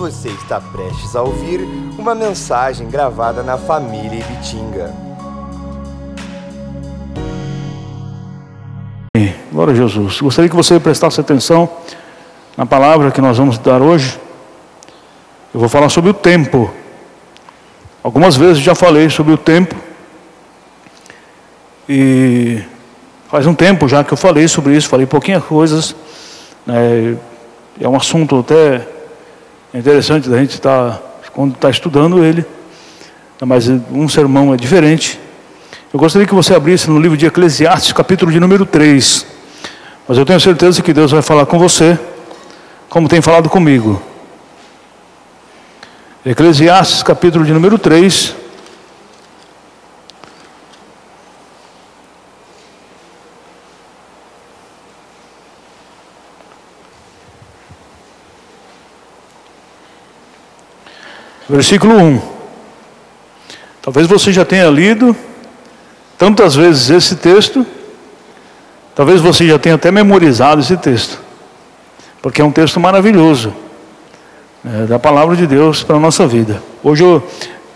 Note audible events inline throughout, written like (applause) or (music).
Você está prestes a ouvir uma mensagem gravada na família Ibitinga. Glória a Jesus. Gostaria que você prestasse atenção na palavra que nós vamos dar hoje. Eu vou falar sobre o tempo. Algumas vezes já falei sobre o tempo. E faz um tempo já que eu falei sobre isso, falei pouquinhas coisas. Né? É um assunto até interessante da gente estar, tá, quando está estudando ele. Mas um sermão é diferente. Eu gostaria que você abrisse no livro de Eclesiastes, capítulo de número 3. Mas eu tenho certeza que Deus vai falar com você, como tem falado comigo. Eclesiastes, capítulo de número 3. Versículo 1. Talvez você já tenha lido tantas vezes esse texto, talvez você já tenha até memorizado esse texto, porque é um texto maravilhoso é, da palavra de Deus para a nossa vida. Hoje eu,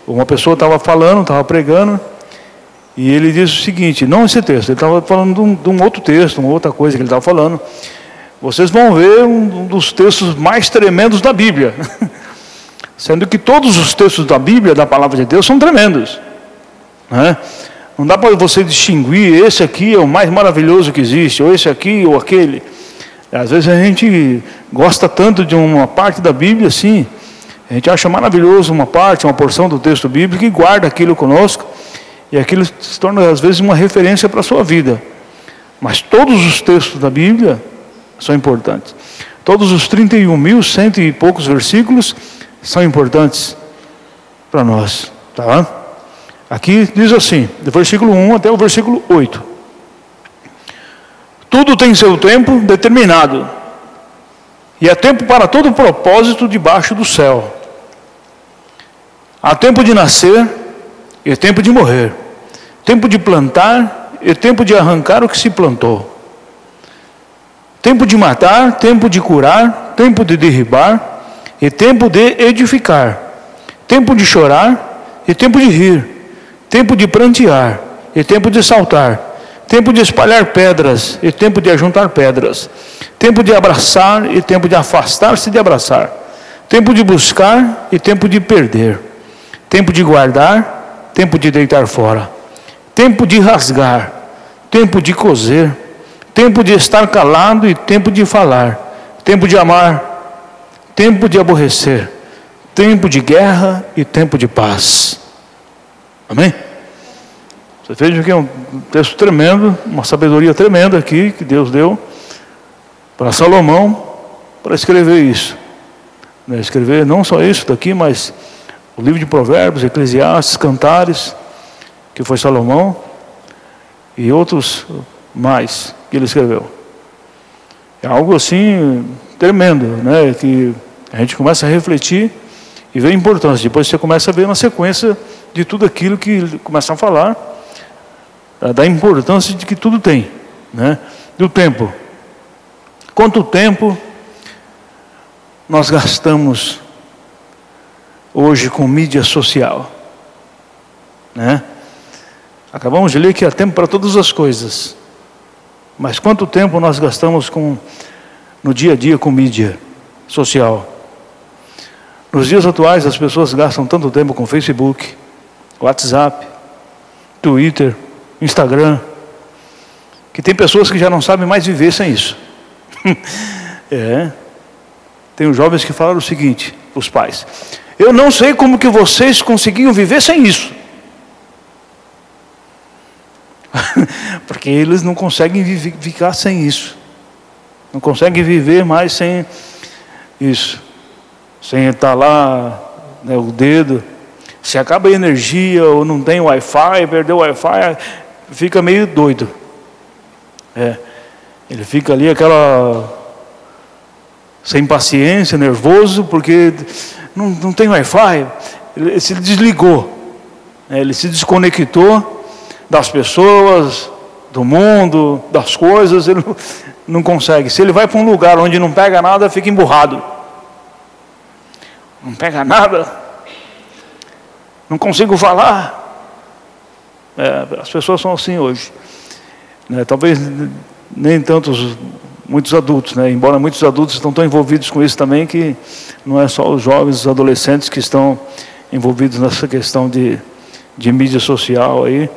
uma pessoa estava falando, estava pregando, e ele disse o seguinte: não esse texto, ele estava falando de um, de um, outro texto, uma outra coisa que ele estava falando. Vocês vão ver um, um dos textos mais tremendos da Bíblia, (laughs) sendo que todos os textos da Bíblia, da palavra de Deus, são tremendos. Né? Não dá para você distinguir, esse aqui é o mais maravilhoso que existe, ou esse aqui ou aquele. Às vezes a gente gosta tanto de uma parte da Bíblia assim, a gente acha maravilhoso uma parte, uma porção do texto bíblico e guarda aquilo conosco, e aquilo se torna às vezes uma referência para a sua vida. Mas todos os textos da Bíblia são importantes. Todos os 31 mil, cento e poucos versículos são importantes para nós. Tá? Aqui diz assim, do versículo 1 até o versículo 8. Tudo tem seu tempo determinado, e é tempo para todo propósito debaixo do céu. Há tempo de nascer e tempo de morrer, tempo de plantar e tempo de arrancar o que se plantou, tempo de matar, tempo de curar, tempo de derribar e tempo de edificar, tempo de chorar e tempo de rir tempo de prantear e tempo de saltar, tempo de espalhar pedras e tempo de ajuntar pedras, tempo de abraçar e tempo de afastar-se de abraçar, tempo de buscar e tempo de perder, tempo de guardar, tempo de deitar fora, tempo de rasgar, tempo de coser, tempo de estar calado e tempo de falar, tempo de amar, tempo de aborrecer, tempo de guerra e tempo de paz. Amém? Você veja que é um texto tremendo, uma sabedoria tremenda aqui que Deus deu para Salomão para escrever isso. Né? Escrever não só isso daqui, mas o livro de Provérbios, Eclesiastes, Cantares, que foi Salomão, e outros mais que ele escreveu. É algo assim tremendo, né? Que a gente começa a refletir e ver a importância. Depois você começa a ver na sequência de tudo aquilo que começa a falar, da importância de que tudo tem, né? Do tempo. Quanto tempo nós gastamos hoje com mídia social, né? Acabamos de ler que há tempo para todas as coisas. Mas quanto tempo nós gastamos com no dia a dia com mídia social? Nos dias atuais as pessoas gastam tanto tempo com Facebook, WhatsApp, Twitter, Instagram, que tem pessoas que já não sabem mais viver sem isso. (laughs) é. Tem os jovens que falaram o seguinte, os pais: Eu não sei como que vocês conseguiam viver sem isso. (laughs) Porque eles não conseguem ficar sem isso. Não conseguem viver mais sem isso. Sem estar lá, né, o dedo se acaba a energia ou não tem Wi-Fi, perdeu o Wi-Fi, fica meio doido. É. Ele fica ali aquela sem paciência, nervoso, porque não, não tem Wi-Fi. Ele se desligou. É, ele se desconectou das pessoas, do mundo, das coisas, ele não, consegue. Se ele vai para um lugar onde não pega nada, fica emburrado. não pega nada, não consigo falar. É, as pessoas são assim hoje. Né? Talvez nem tantos, muitos adultos, né? embora muitos adultos estão tão envolvidos com isso também que não é só os jovens, os adolescentes que estão envolvidos nessa questão de, de mídia social aí,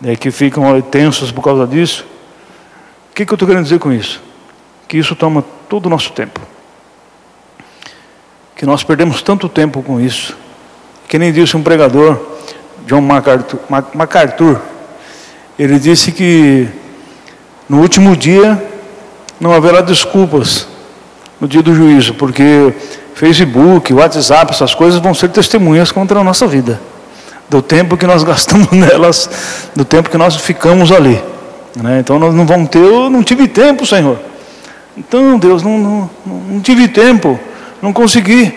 né? que ficam tensos por causa disso. O que, que eu estou querendo dizer com isso? Que isso toma todo o nosso tempo. Que nós perdemos tanto tempo com isso. Que nem disse um pregador, John MacArthur, MacArthur ele disse que no último dia não haverá desculpas no dia do juízo, porque Facebook, WhatsApp, essas coisas vão ser testemunhas contra a nossa vida, do tempo que nós gastamos (laughs) nelas, do tempo que nós ficamos ali. Né? Então nós não vamos ter, eu não tive tempo, Senhor. Então, Deus, não, não, não tive tempo, não consegui.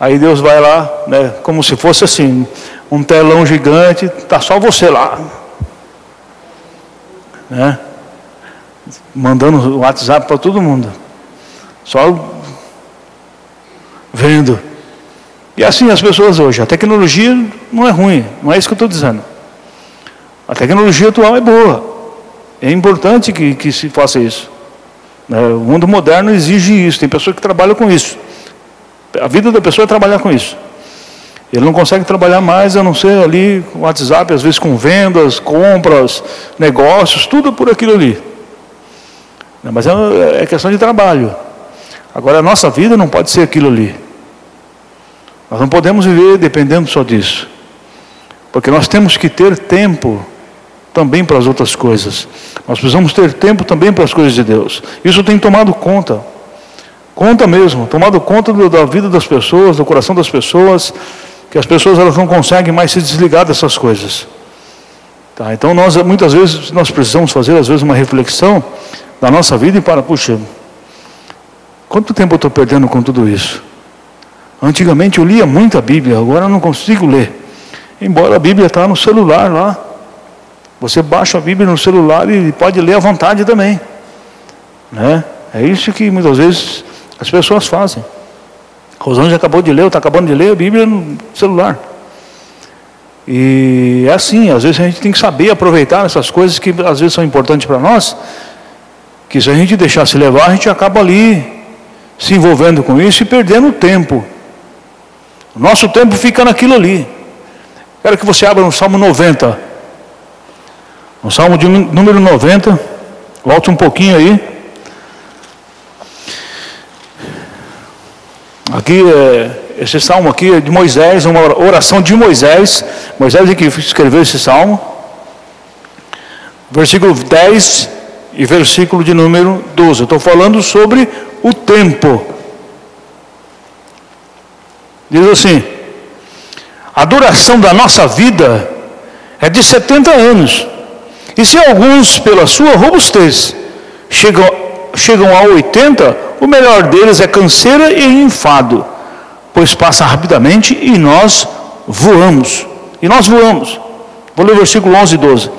Aí Deus vai lá, né, como se fosse assim, um telão gigante, tá só você lá. Né? Mandando o WhatsApp para todo mundo. Só vendo. E assim as pessoas hoje. A tecnologia não é ruim, não é isso que eu estou dizendo. A tecnologia atual é boa. É importante que, que se faça isso. Né, o mundo moderno exige isso. Tem pessoas que trabalham com isso. A vida da pessoa é trabalhar com isso. Ele não consegue trabalhar mais a não ser ali com WhatsApp, às vezes com vendas, compras, negócios, tudo por aquilo ali. Mas é, é questão de trabalho. Agora a nossa vida não pode ser aquilo ali. Nós não podemos viver dependendo só disso. Porque nós temos que ter tempo também para as outras coisas. Nós precisamos ter tempo também para as coisas de Deus. Isso tem tomado conta. Conta mesmo, tomado conta da vida das pessoas, do coração das pessoas, que as pessoas elas não conseguem mais se desligar dessas coisas. Tá, então nós muitas vezes nós precisamos fazer às vezes uma reflexão da nossa vida e para, puxa, quanto tempo eu estou perdendo com tudo isso? Antigamente eu lia muito a Bíblia, agora eu não consigo ler. Embora a Bíblia está no celular lá, você baixa a Bíblia no celular e pode ler à vontade também. Né? É isso que muitas vezes as pessoas fazem. Rosângela acabou de ler, está acabando de ler a Bíblia no celular. E é assim, às vezes a gente tem que saber aproveitar essas coisas que às vezes são importantes para nós, que se a gente deixar se levar, a gente acaba ali se envolvendo com isso e perdendo tempo. O nosso tempo fica naquilo ali. Quero que você abra no Salmo 90. No Salmo de número 90, volte um pouquinho aí. Aqui, é, esse salmo aqui é de Moisés, uma oração de Moisés. Moisés é que escreveu esse salmo. Versículo 10 e versículo de número 12. Eu estou falando sobre o tempo. Diz assim: a duração da nossa vida é de 70 anos. E se alguns, pela sua robustez, chegam, chegam a 80, o melhor deles é canseira e enfado, pois passa rapidamente e nós voamos. E nós voamos. Vou ler o versículo 11 e 12.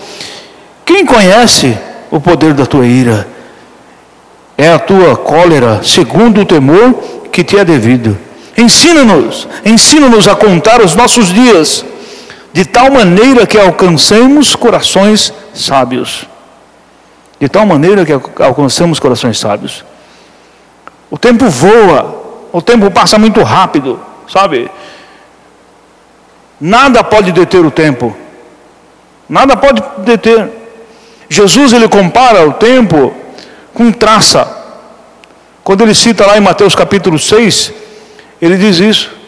Quem conhece o poder da tua ira? É a tua cólera, segundo o temor que te é devido. Ensina-nos, ensina-nos a contar os nossos dias de tal maneira que alcancemos corações sábios. De tal maneira que alcancemos corações sábios. O tempo voa, o tempo passa muito rápido, sabe? Nada pode deter o tempo. Nada pode deter. Jesus ele compara o tempo com traça. Quando ele cita lá em Mateus capítulo 6, ele diz isso.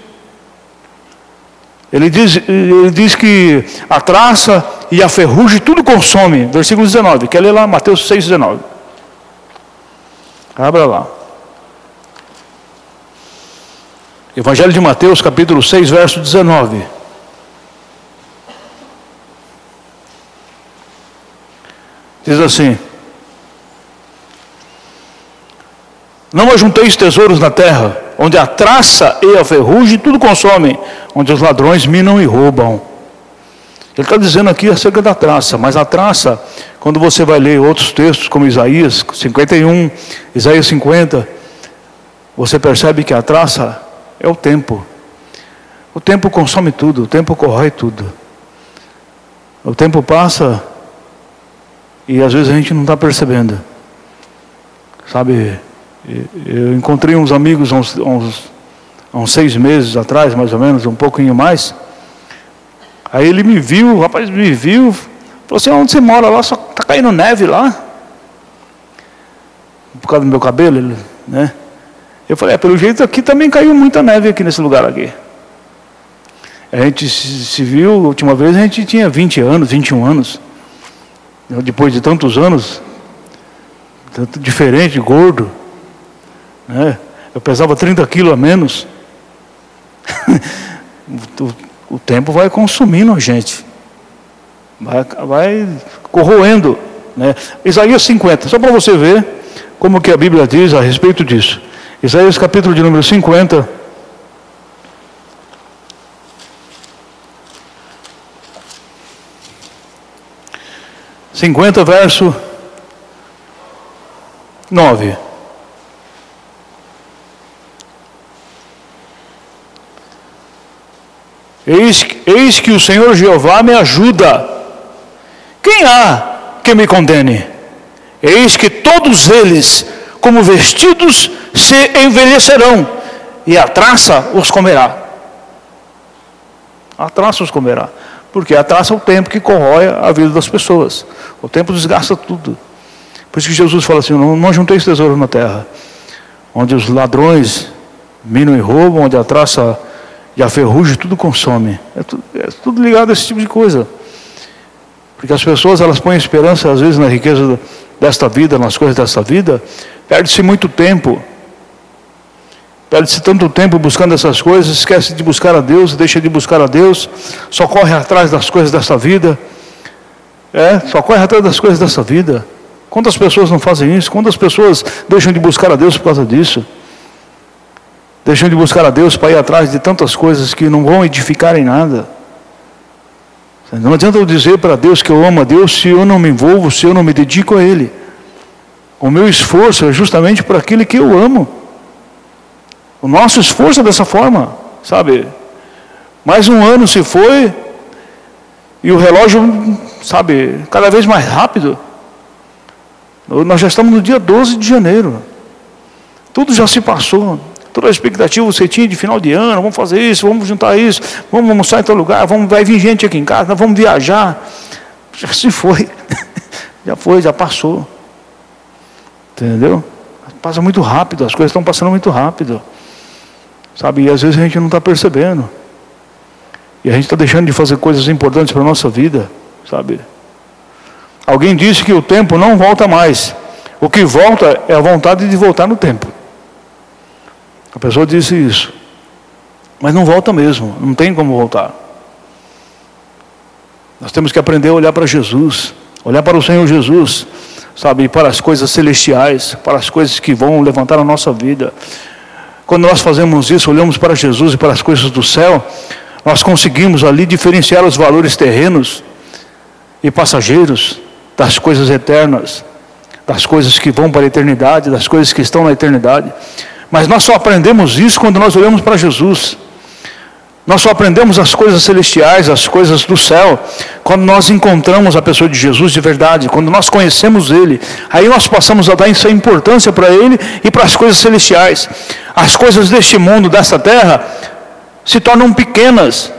Ele diz, ele diz que a traça e a ferrugem tudo consome. Versículo 19. Quer ler lá Mateus 6, 19. Abra lá. Evangelho de Mateus, capítulo 6, verso 19. Diz assim: Não ajunteis tesouros na terra, onde a traça e a ferrugem tudo consomem, onde os ladrões minam e roubam. Ele está dizendo aqui acerca da traça, mas a traça, quando você vai ler outros textos, como Isaías 51, Isaías 50, você percebe que a traça é o tempo. O tempo consome tudo, o tempo corrói tudo. O tempo passa e às vezes a gente não está percebendo. Sabe, eu encontrei uns amigos uns, uns, uns, seis meses atrás, mais ou menos, um pouquinho mais. Aí ele me viu, o rapaz me viu, falou assim, onde você mora lá? Só está caindo neve lá. Por causa do meu cabelo, né? Eu falei, é, pelo jeito aqui também caiu muita neve aqui nesse lugar aqui. A gente se viu, a última vez a gente tinha 20 anos, 21 anos. Depois de tantos anos, tanto diferente, gordo. Né? Eu pesava 30 quilos a menos. (laughs) o, o, tempo vai consumindo a gente. Vai, vai corroendo. Né? Isaías 50, só para você ver como que a Bíblia diz a respeito disso. Isaías capítulo de número 50. 50, verso 9. Eis, eis que o Senhor Jeová me ajuda. Quem há que me condene? Eis que todos eles, como vestidos, se envelhecerão, e a traça os comerá. A traça os comerá. Porque a traça é o tempo que corrói a vida das pessoas. O tempo desgasta tudo. Por isso que Jesus fala assim: não, não junteis tesouro na terra, onde os ladrões minam e roubam, onde a traça e a ferrugem tudo consome. É tudo, é tudo ligado a esse tipo de coisa. Porque as pessoas elas põem esperança às vezes na riqueza desta vida, nas coisas desta vida, perde-se muito tempo Perde-se tanto tempo buscando essas coisas, esquece de buscar a Deus, deixa de buscar a Deus, só corre atrás das coisas dessa vida. É, só corre atrás das coisas dessa vida. Quantas pessoas não fazem isso? Quantas pessoas deixam de buscar a Deus por causa disso? Deixam de buscar a Deus para ir atrás de tantas coisas que não vão edificar em nada. Não adianta eu dizer para Deus que eu amo a Deus se eu não me envolvo, se eu não me dedico a Ele. O meu esforço é justamente por aquele que eu amo. O nosso esforço é dessa forma, sabe? Mais um ano se foi e o relógio, sabe, cada vez mais rápido. Nós já estamos no dia 12 de janeiro. Tudo já se passou. Toda a expectativa você tinha de final de ano, vamos fazer isso, vamos juntar isso, vamos almoçar em tal lugar, vamos, vai vir gente aqui em casa, vamos viajar. (laughs) Já se foi. (laughs) já foi, já passou. Entendeu? Passa muito rápido, as coisas estão passando muito rápido. Sabe, e às vezes a gente não está percebendo. E a gente está deixando de fazer coisas importantes para a nossa vida, sabe? Alguém disse que o tempo não volta mais. O que volta é a vontade de voltar no tempo. A pessoa disse isso. Mas não volta mesmo, não tem como voltar. Nós temos que aprender a olhar para Jesus, olhar para o Senhor Jesus, sabe, para as coisas celestiais, para as coisas que vão levantar a nossa vida. Quando nós fazemos isso, olhamos para Jesus e para as coisas do céu, nós conseguimos ali diferenciar os valores terrenos e passageiros das coisas eternas, das coisas que vão para a eternidade, das coisas que estão na eternidade. Mas nós só aprendemos isso quando nós olhamos para Jesus. Nós só aprendemos as coisas celestiais, as coisas do céu, quando nós encontramos a pessoa de Jesus de verdade, quando nós conhecemos Ele. Aí nós passamos a dar essa importância para Ele e para as coisas celestiais. As coisas deste mundo, desta terra, se tornam pequenas.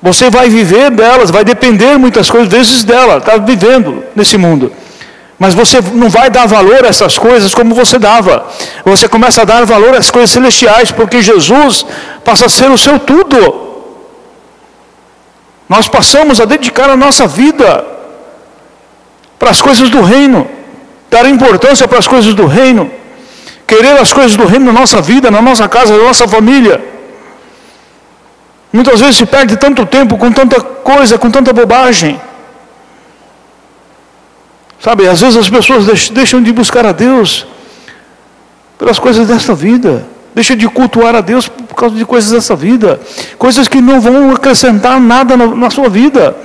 Você vai viver delas, vai depender muitas coisas vezes dela, está vivendo nesse mundo. Mas você não vai dar valor a essas coisas como você dava. Você começa a dar valor às coisas celestiais, porque Jesus passa a ser o seu tudo. Nós passamos a dedicar a nossa vida para as coisas do reino, dar importância para as coisas do reino, querer as coisas do reino na nossa vida, na nossa casa, na nossa família. Muitas vezes se perde tanto tempo com tanta coisa, com tanta bobagem. Sabe, às vezes as pessoas deixam de buscar a Deus pelas coisas desta vida. Deixa de cultuar a Deus por causa de coisas dessa vida. Coisas que não vão acrescentar nada na, na sua vida.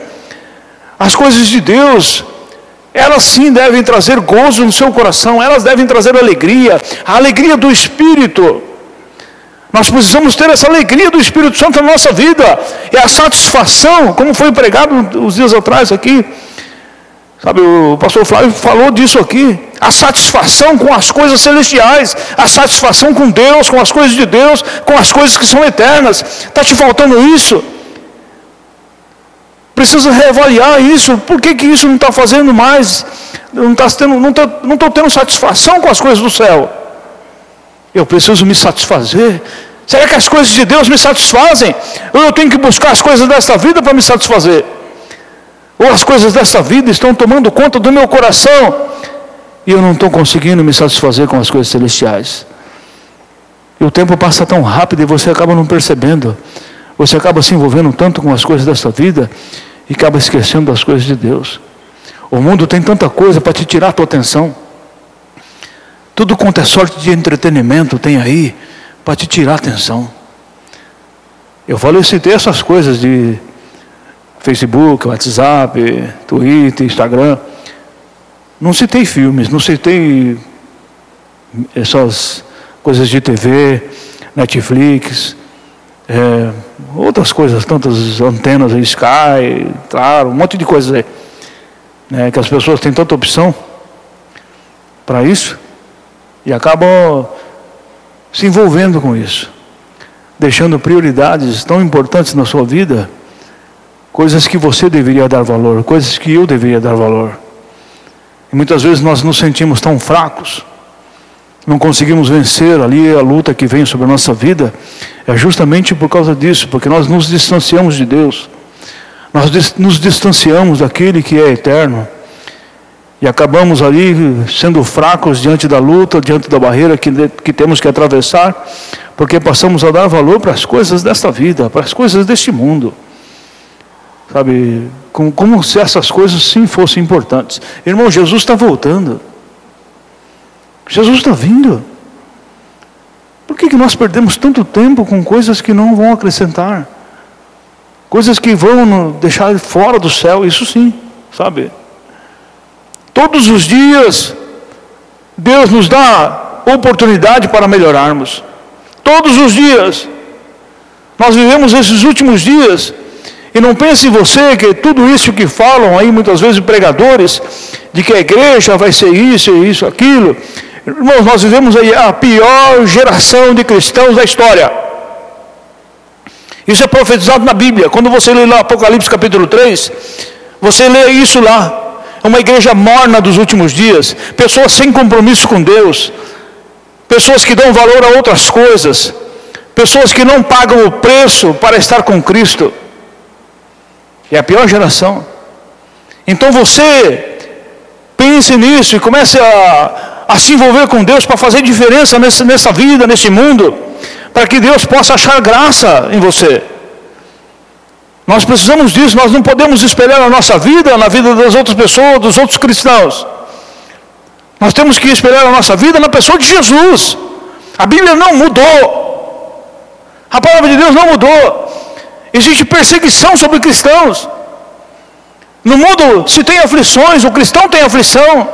As coisas de Deus, elas sim devem trazer gozo no seu coração, elas devem trazer alegria, a alegria do Espírito. Nós precisamos ter essa alegria do Espírito Santo na nossa vida. É a satisfação, como foi pregado os dias atrás aqui. Sabe, o pastor Flávio falou disso aqui. A satisfação com as coisas celestiais, a satisfação com Deus, com as coisas de Deus, com as coisas que são eternas. Está te faltando isso? Precisa reavaliar isso. Por que, que isso não está fazendo mais? Não estou tendo, não não tendo satisfação com as coisas do céu. Eu preciso me satisfazer. Será que as coisas de Deus me satisfazem? Ou eu tenho que buscar as coisas desta vida para me satisfazer? Ou as coisas desta vida estão tomando conta do meu coração e eu não estou conseguindo me satisfazer com as coisas celestiais? E o tempo passa tão rápido e você acaba não percebendo. Você acaba se envolvendo tanto com as coisas desta vida e acaba esquecendo das coisas de Deus. O mundo tem tanta coisa para te tirar a tua atenção. Tudo quanto é sorte de entretenimento tem aí para te tirar a atenção. Eu falei, citei essas coisas de Facebook, WhatsApp, Twitter, Instagram. Não citei filmes, não citei essas coisas de TV, Netflix, é, outras coisas, tantas antenas, Sky, claro, um monte de coisas aí. Né, que as pessoas têm tanta opção para isso e acabam se envolvendo com isso, deixando prioridades tão importantes na sua vida, coisas que você deveria dar valor, coisas que eu deveria dar valor. E muitas vezes nós nos sentimos tão fracos, não conseguimos vencer ali a luta que vem sobre a nossa vida, é justamente por causa disso, porque nós nos distanciamos de Deus, nós nos distanciamos daquele que é eterno. E acabamos ali sendo fracos diante da luta, diante da barreira que, que temos que atravessar, porque passamos a dar valor para as coisas desta vida, para as coisas deste mundo. Sabe, como, como se essas coisas sim fossem importantes. Irmão, Jesus está voltando. Jesus está vindo. Por que, que nós perdemos tanto tempo com coisas que não vão acrescentar? Coisas que vão deixar fora do céu, isso sim, sabe? Todos os dias, Deus nos dá oportunidade para melhorarmos. Todos os dias. Nós vivemos esses últimos dias. E não pense você que tudo isso que falam aí, muitas vezes, pregadores, de que a igreja vai ser isso, isso, aquilo. Irmãos, nós vivemos aí a pior geração de cristãos da história. Isso é profetizado na Bíblia. Quando você lê lá Apocalipse capítulo 3, você lê isso lá. É uma igreja morna dos últimos dias, pessoas sem compromisso com Deus, pessoas que dão valor a outras coisas, pessoas que não pagam o preço para estar com Cristo. É a pior geração. Então você pense nisso e comece a, a se envolver com Deus para fazer diferença nessa, nessa vida, nesse mundo, para que Deus possa achar graça em você. Nós precisamos disso, nós não podemos esperar na nossa vida, na vida das outras pessoas, dos outros cristãos. Nós temos que esperar a nossa vida na pessoa de Jesus. A Bíblia não mudou. A palavra de Deus não mudou. Existe perseguição sobre cristãos. No mundo se tem aflições, o cristão tem aflição.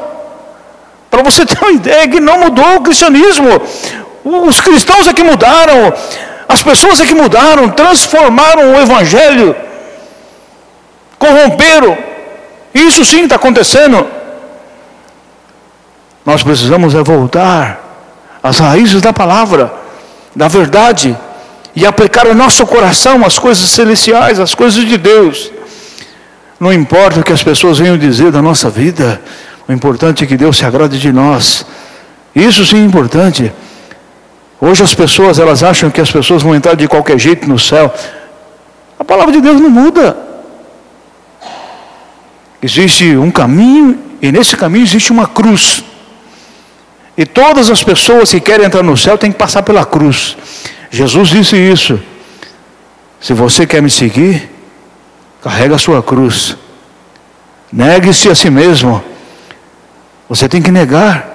Para você (laughs) ter uma ideia que não mudou o cristianismo. Os cristãos é que mudaram. As pessoas é que mudaram, transformaram o Evangelho, corromperam. Isso sim está acontecendo. Nós precisamos é voltar às raízes da palavra, da verdade, e aplicar o nosso coração às coisas celestiais, às coisas de Deus. Não importa o que as pessoas venham dizer da nossa vida, o importante é que Deus se agrade de nós. Isso sim é importante. Hoje as pessoas, elas acham que as pessoas vão entrar de qualquer jeito no céu. A palavra de Deus não muda. Existe um caminho e nesse caminho existe uma cruz. E todas as pessoas que querem entrar no céu têm que passar pela cruz. Jesus disse isso. Se você quer me seguir, carrega a sua cruz. Negue-se a si mesmo. Você tem que negar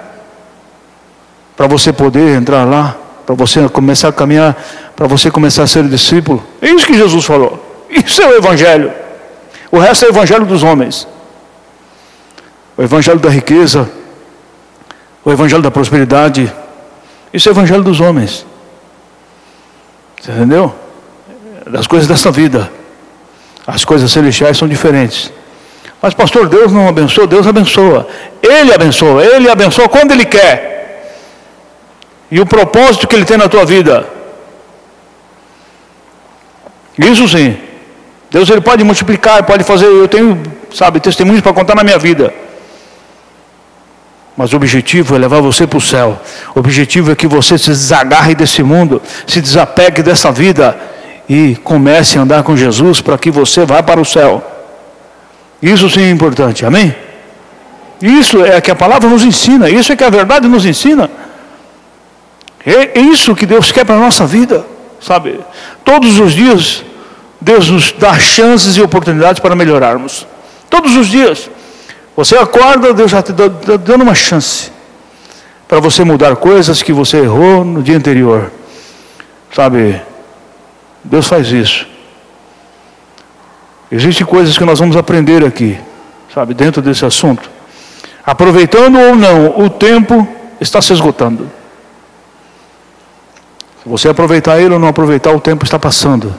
para você poder entrar lá para você começar a caminhar, para você começar a ser discípulo. É isso que Jesus falou. Isso é o Evangelho. O resto é o Evangelho dos homens. O Evangelho da riqueza, o Evangelho da prosperidade. Isso é o Evangelho dos homens. Entendeu? Das coisas dessa vida. As coisas celestiais são diferentes. Mas, pastor, Deus não abençoa, Deus abençoa. Ele abençoa, Ele abençoa quando Ele quer. E o propósito que Ele tem na tua vida. Isso sim. Deus ele pode multiplicar, pode fazer. Eu tenho, sabe, testemunhos para contar na minha vida. Mas o objetivo é levar você para o céu. O objetivo é que você se desagarre desse mundo, se desapegue dessa vida e comece a andar com Jesus para que você vá para o céu. Isso sim é importante, amém? Isso é que a palavra nos ensina, isso é que a verdade nos ensina. É isso que Deus quer para a nossa vida, sabe? Todos os dias Deus nos dá chances e oportunidades para melhorarmos. Todos os dias. Você acorda, Deus já te dá, dando uma chance para você mudar coisas que você errou no dia anterior. Sabe? Deus faz isso. Existem coisas que nós vamos aprender aqui, sabe, dentro desse assunto. Aproveitando ou não, o tempo está se esgotando. Se você aproveitar ele ou não aproveitar, o tempo está passando.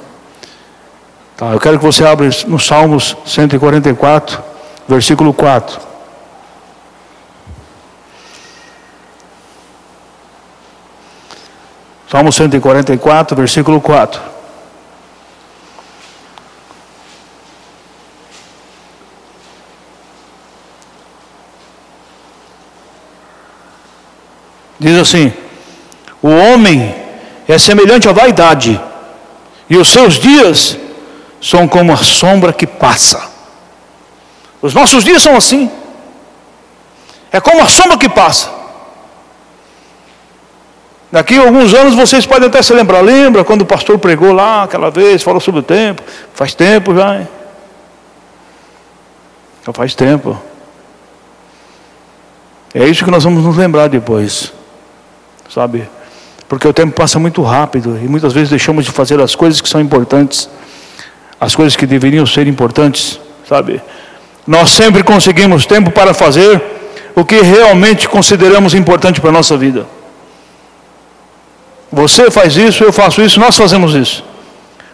Tá, eu quero que você abra no Salmos 144, versículo 4. Salmo 144, versículo 4. Diz assim: O homem é semelhante à vaidade, e os seus dias são como a sombra que passa. Os nossos dias são assim. É como a sombra que passa. Daqui a alguns anos vocês podem até se lembrar. Lembra quando o pastor pregou lá aquela vez, falou sobre o tempo? Faz tempo já. Hein? Já faz tempo. É isso que nós vamos nos lembrar depois. Sabe? Porque o tempo passa muito rápido e muitas vezes deixamos de fazer as coisas que são importantes as coisas que deveriam ser importantes, sabe? Nós sempre conseguimos tempo para fazer o que realmente consideramos importante para a nossa vida. Você faz isso, eu faço isso, nós fazemos isso.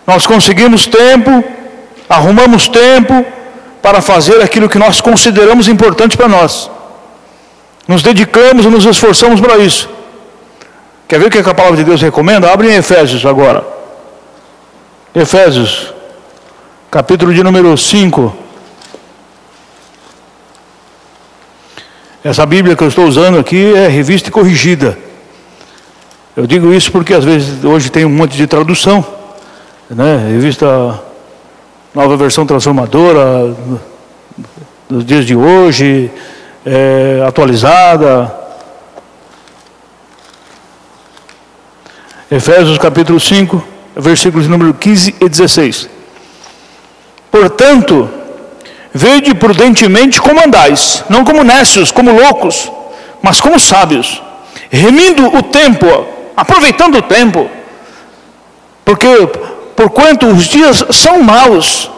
Nós conseguimos tempo, arrumamos tempo para fazer aquilo que nós consideramos importante para nós. Nos dedicamos e nos esforçamos para isso. Quer ver o que a palavra de Deus recomenda? Abre em Efésios agora. Efésios capítulo de número 5. Essa Bíblia que eu estou usando aqui é revista corrigida. Eu digo isso porque às vezes hoje tem um monte de tradução, né? Revista Nova Versão Transformadora dos dias de hoje, é, atualizada. Efésios capítulo 5, versículos número 15 e 16. Portanto, vede prudentemente como andais, não como necios, como loucos, mas como sábios, remindo o tempo, aproveitando o tempo, porque porquanto os dias são maus,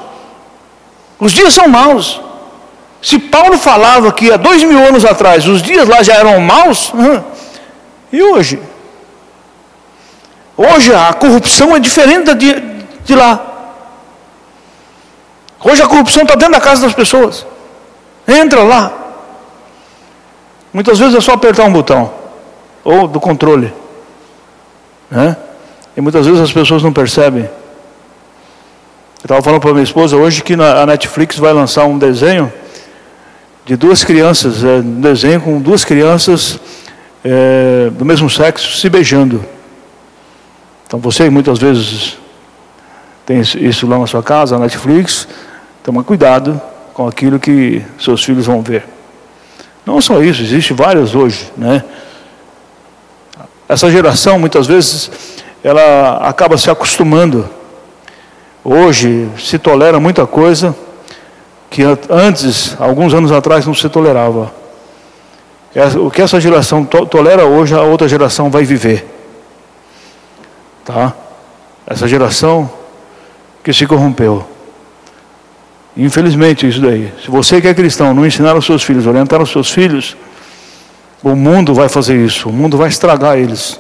os dias são maus. Se Paulo falava que há dois mil anos atrás os dias lá já eram maus, e hoje? Hoje a corrupção é diferente de, de lá. Hoje a corrupção está dentro da casa das pessoas. Entra lá. Muitas vezes é só apertar um botão. Ou do controle. Né? E muitas vezes as pessoas não percebem. Eu estava falando para minha esposa hoje que a Netflix vai lançar um desenho de duas crianças, é, um desenho com duas crianças é, do mesmo sexo se beijando. Então você muitas vezes tem isso lá na sua casa, a Netflix, Toma cuidado com aquilo que seus filhos vão ver. Não só isso, existe várias hoje, né? Essa geração muitas vezes ela acaba se acostumando. Hoje se tolera muita coisa que antes, alguns anos atrás, não se tolerava. O que essa geração tolera hoje, a outra geração vai viver. Tá? Essa geração que se corrompeu. Infelizmente, isso daí. Se você que é cristão não ensinar os seus filhos, orientar os seus filhos, o mundo vai fazer isso. O mundo vai estragar eles.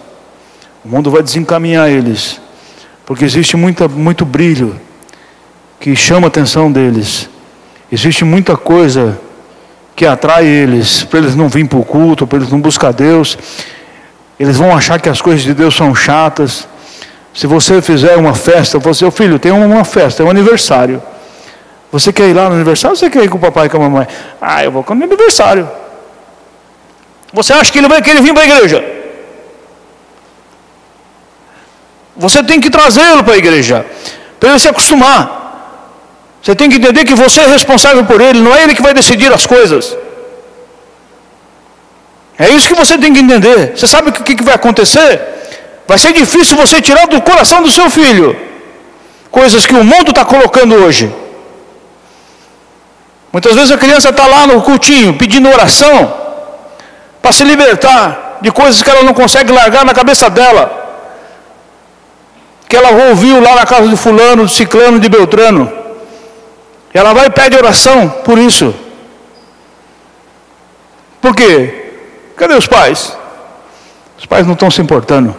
O mundo vai desencaminhar eles. Porque existe muita, muito brilho que chama a atenção deles. Existe muita coisa que atrai eles, para eles não virem para o culto, para eles não buscar Deus. Eles vão achar que as coisas de Deus são chatas. Se você fizer uma festa, você, filho, tem uma festa, é um aniversário. Você quer ir lá no aniversário ou você quer ir com o papai e com a mamãe? Ah, eu vou com o aniversário. Você acha que ele vai querer vir para a igreja? Você tem que trazê-lo para a igreja, para ele se acostumar. Você tem que entender que você é responsável por ele, não é ele que vai decidir as coisas. É isso que você tem que entender. Você sabe o que, que vai acontecer? Vai ser difícil você tirar do coração do seu filho coisas que o mundo está colocando hoje. Muitas vezes a criança está lá no cultinho pedindo oração para se libertar de coisas que ela não consegue largar na cabeça dela. Que ela ouviu lá na casa do fulano, do ciclano, de Beltrano. Ela vai e pede oração por isso. Por quê? Cadê os pais? Os pais não estão se importando.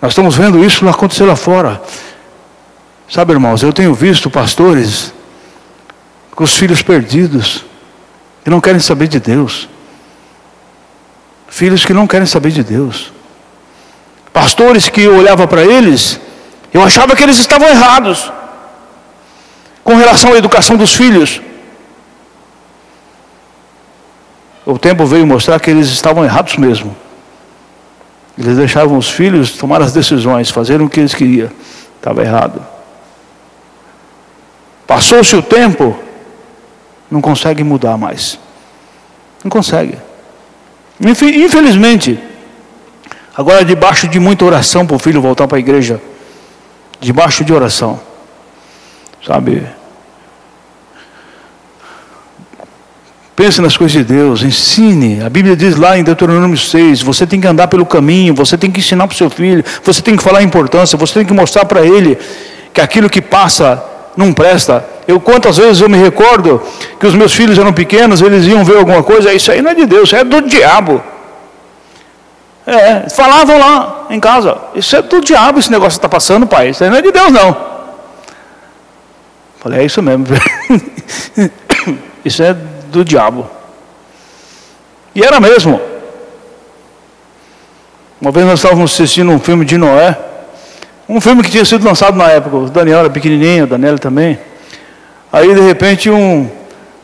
Nós estamos vendo isso acontecer lá fora. Sabe, irmãos, eu tenho visto pastores com os filhos perdidos, que não querem saber de Deus. Filhos que não querem saber de Deus. Pastores que eu olhava para eles, eu achava que eles estavam errados com relação à educação dos filhos. O tempo veio mostrar que eles estavam errados mesmo. Eles deixavam os filhos tomar as decisões, fazerem o que eles queriam. Estava errado. Passou-se o tempo, não consegue mudar mais. Não consegue. Infelizmente, agora debaixo de muita oração para o filho voltar para a igreja. Debaixo de oração. Sabe? Pense nas coisas de Deus, ensine. A Bíblia diz lá em Deuteronômio 6: você tem que andar pelo caminho, você tem que ensinar para o seu filho, você tem que falar a importância, você tem que mostrar para ele que aquilo que passa não presta. Eu quantas vezes eu me recordo que os meus filhos eram pequenos, eles iam ver alguma coisa, isso aí não é de Deus, isso é do diabo. É, falavam lá em casa, isso é do diabo esse negócio está passando, pai, isso aí não é de Deus não. Falei, é isso mesmo. (laughs) isso é do diabo. E era mesmo. Uma vez nós estávamos assistindo um filme de Noé, um filme que tinha sido lançado na época, o Daniel era pequenininho, a Daniela também. Aí de repente um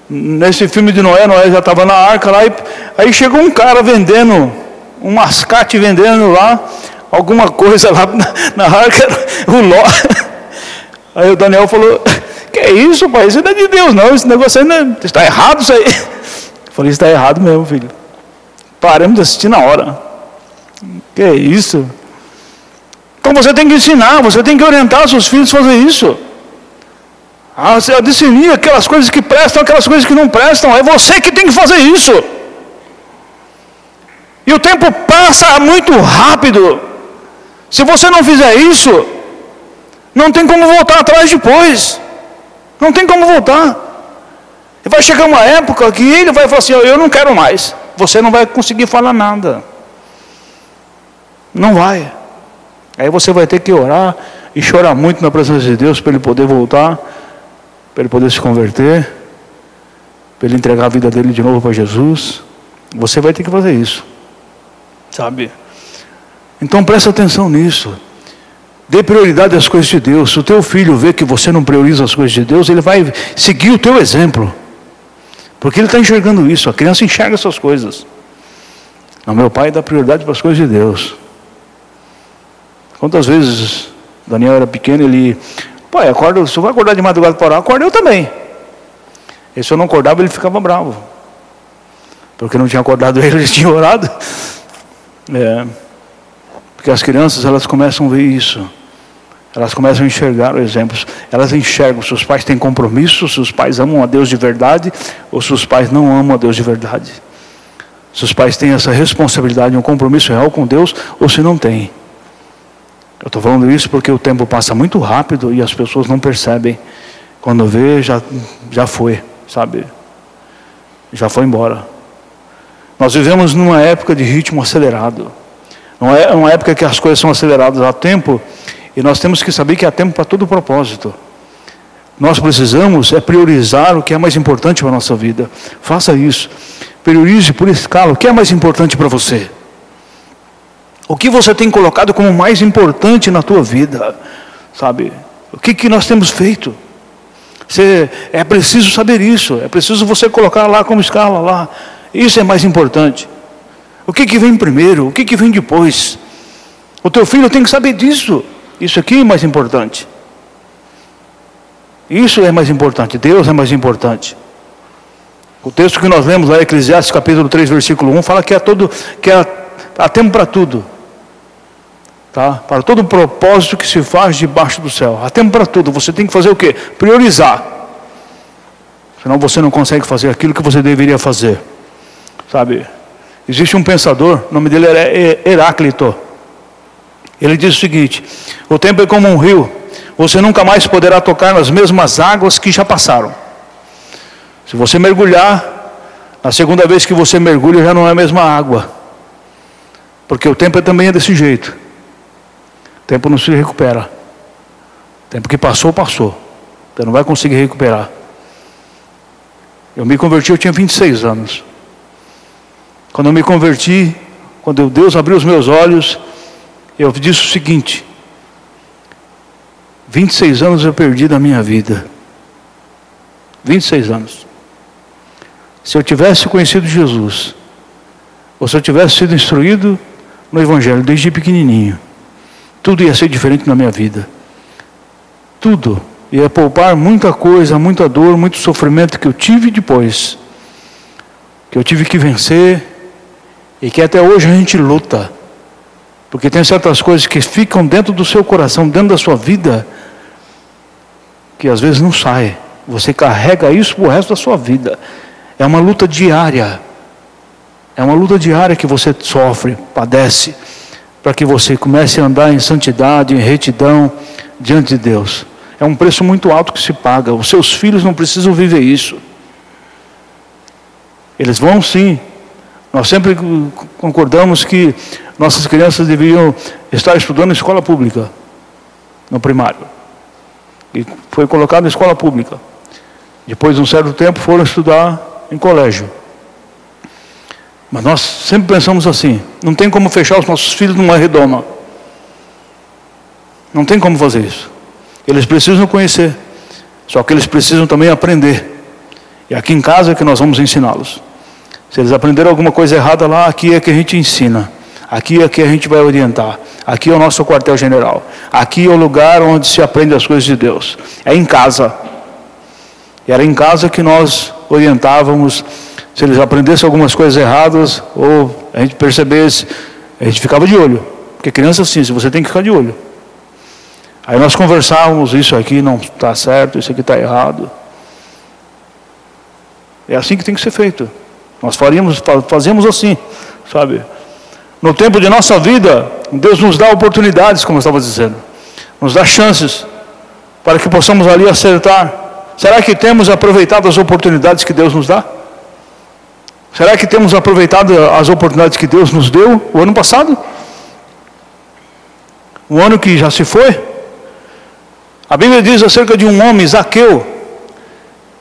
nesse filme de Noé, Noé já estava na arca lá, e, aí chegou um cara vendendo, um mascate vendendo lá, alguma coisa lá na, na arca, o Ló. Aí o Daniel falou, que é isso, pai? Isso não é de Deus, não. Esse negócio aí é... está errado isso aí. Eu falei, está errado mesmo, filho. Paramos de assistir na hora. Que é isso? Então você tem que ensinar, você tem que orientar seus filhos a fazer isso. A, a discernir aquelas coisas que prestam, aquelas coisas que não prestam. É você que tem que fazer isso. E o tempo passa muito rápido. Se você não fizer isso, não tem como voltar atrás depois. Não tem como voltar. E vai chegar uma época que ele vai falar assim: Eu não quero mais. Você não vai conseguir falar nada. Não vai. Aí você vai ter que orar e chorar muito na presença de Deus para ele poder voltar, para ele poder se converter, para ele entregar a vida dele de novo para Jesus. Você vai ter que fazer isso. Sabe? Então presta atenção nisso. Dê prioridade às coisas de Deus. Se o teu filho vê que você não prioriza as coisas de Deus, ele vai seguir o teu exemplo. Porque ele está enxergando isso. A criança enxerga essas coisas. O meu pai dá prioridade para as coisas de Deus. Quantas vezes Daniel era pequeno, ele, pai, acorda, se eu vai acordar de madrugada para orar, acorda eu também. E se eu não acordava, ele ficava bravo. Porque não tinha acordado (laughs) ele, ele tinha orado. É. Porque as crianças, elas começam a ver isso. Elas começam a enxergar exemplos. Elas enxergam se os pais têm compromisso, se os pais amam a Deus de verdade, ou se os pais não amam a Deus de verdade. Se os pais têm essa responsabilidade, um compromisso real com Deus, ou se não têm. Eu estou falando isso porque o tempo passa muito rápido e as pessoas não percebem. Quando vê, já, já foi, sabe? Já foi embora. Nós vivemos numa época de ritmo acelerado. Não é uma época que as coisas são aceleradas a tempo E nós temos que saber que há tempo para todo propósito. Nós precisamos é priorizar o que é mais importante para a nossa vida. Faça isso. Priorize por escala o que é mais importante para você. O que você tem colocado como mais importante na tua vida? Sabe? O que, que nós temos feito? Você, é preciso saber isso. É preciso você colocar lá como escala lá. Isso é mais importante. O que, que vem primeiro? O que, que vem depois? O teu filho tem que saber disso. Isso aqui é mais importante. Isso é mais importante, Deus é mais importante. O texto que nós lemos lá, Eclesiastes capítulo 3, versículo 1, fala que, é todo, que há, há tempo para tudo. Tá? Para todo o propósito que se faz debaixo do céu. Há tempo para tudo. Você tem que fazer o quê? Priorizar. Senão você não consegue fazer aquilo que você deveria fazer. Sabe? Existe um pensador, o nome dele é Heráclito. Ele diz o seguinte: o tempo é como um rio você nunca mais poderá tocar nas mesmas águas que já passaram. Se você mergulhar, na segunda vez que você mergulha já não é a mesma água. Porque o tempo também é desse jeito. Tempo não se recupera. Tempo que passou, passou. Você não vai conseguir recuperar. Eu me converti, eu tinha 26 anos. Quando eu me converti, quando Deus abriu os meus olhos, eu disse o seguinte: 26 anos eu perdi da minha vida. 26 anos. Se eu tivesse conhecido Jesus, ou se eu tivesse sido instruído no Evangelho desde pequenininho, tudo ia ser diferente na minha vida. Tudo. Ia poupar muita coisa, muita dor, muito sofrimento que eu tive depois. Que eu tive que vencer e que até hoje a gente luta. Porque tem certas coisas que ficam dentro do seu coração, dentro da sua vida, que às vezes não sai. Você carrega isso para o resto da sua vida. É uma luta diária. É uma luta diária que você sofre, padece, para que você comece a andar em santidade, em retidão diante de Deus. É um preço muito alto que se paga. Os seus filhos não precisam viver isso. Eles vão sim. Nós sempre concordamos que nossas crianças deveriam estar estudando em escola pública, no primário. E foi colocado na escola pública. Depois de um certo tempo foram estudar em colégio. Mas nós sempre pensamos assim: não tem como fechar os nossos filhos numa redoma. Não tem como fazer isso. Eles precisam conhecer. Só que eles precisam também aprender. E aqui em casa é que nós vamos ensiná-los. Se eles aprenderam alguma coisa errada lá, aqui é que a gente ensina. Aqui é que a gente vai orientar. Aqui é o nosso quartel-general. Aqui é o lugar onde se aprende as coisas de Deus. É em casa. Era em casa que nós orientávamos. Se eles aprendessem algumas coisas erradas, ou a gente percebesse, a gente ficava de olho. Porque criança, sim, você tem que ficar de olho. Aí nós conversávamos, isso aqui não está certo, isso aqui está errado. É assim que tem que ser feito. Nós faríamos, fazemos assim, sabe? No tempo de nossa vida, Deus nos dá oportunidades, como eu estava dizendo, nos dá chances para que possamos ali acertar. Será que temos aproveitado as oportunidades que Deus nos dá? Será que temos aproveitado as oportunidades que Deus nos deu o ano passado? O ano que já se foi? A Bíblia diz acerca de um homem, Zaqueu.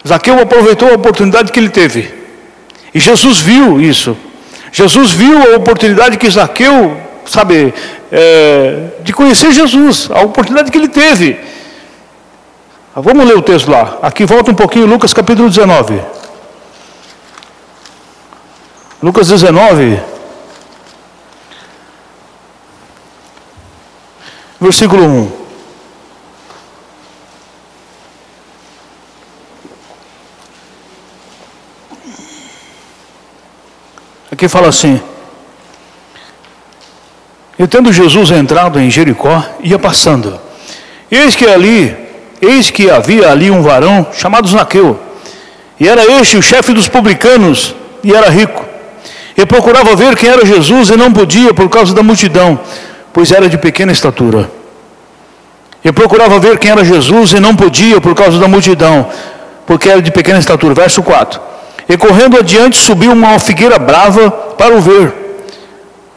Zaqueu aproveitou a oportunidade que ele teve. E Jesus viu isso. Jesus viu a oportunidade que Zaqueu, sabe, é, de conhecer Jesus, a oportunidade que ele teve. Ah, vamos ler o texto lá. Aqui volta um pouquinho, Lucas capítulo 19. Lucas 19. Versículo 1. Aqui fala assim: E tendo Jesus entrado em Jericó, ia passando. Eis que ali, eis que havia ali um varão chamado Zaqueu. E era este o chefe dos publicanos, e era rico. E procurava ver quem era Jesus, e não podia por causa da multidão, pois era de pequena estatura. E procurava ver quem era Jesus, e não podia por causa da multidão, porque era de pequena estatura. Verso 4. E correndo adiante subiu uma figueira brava para o ver,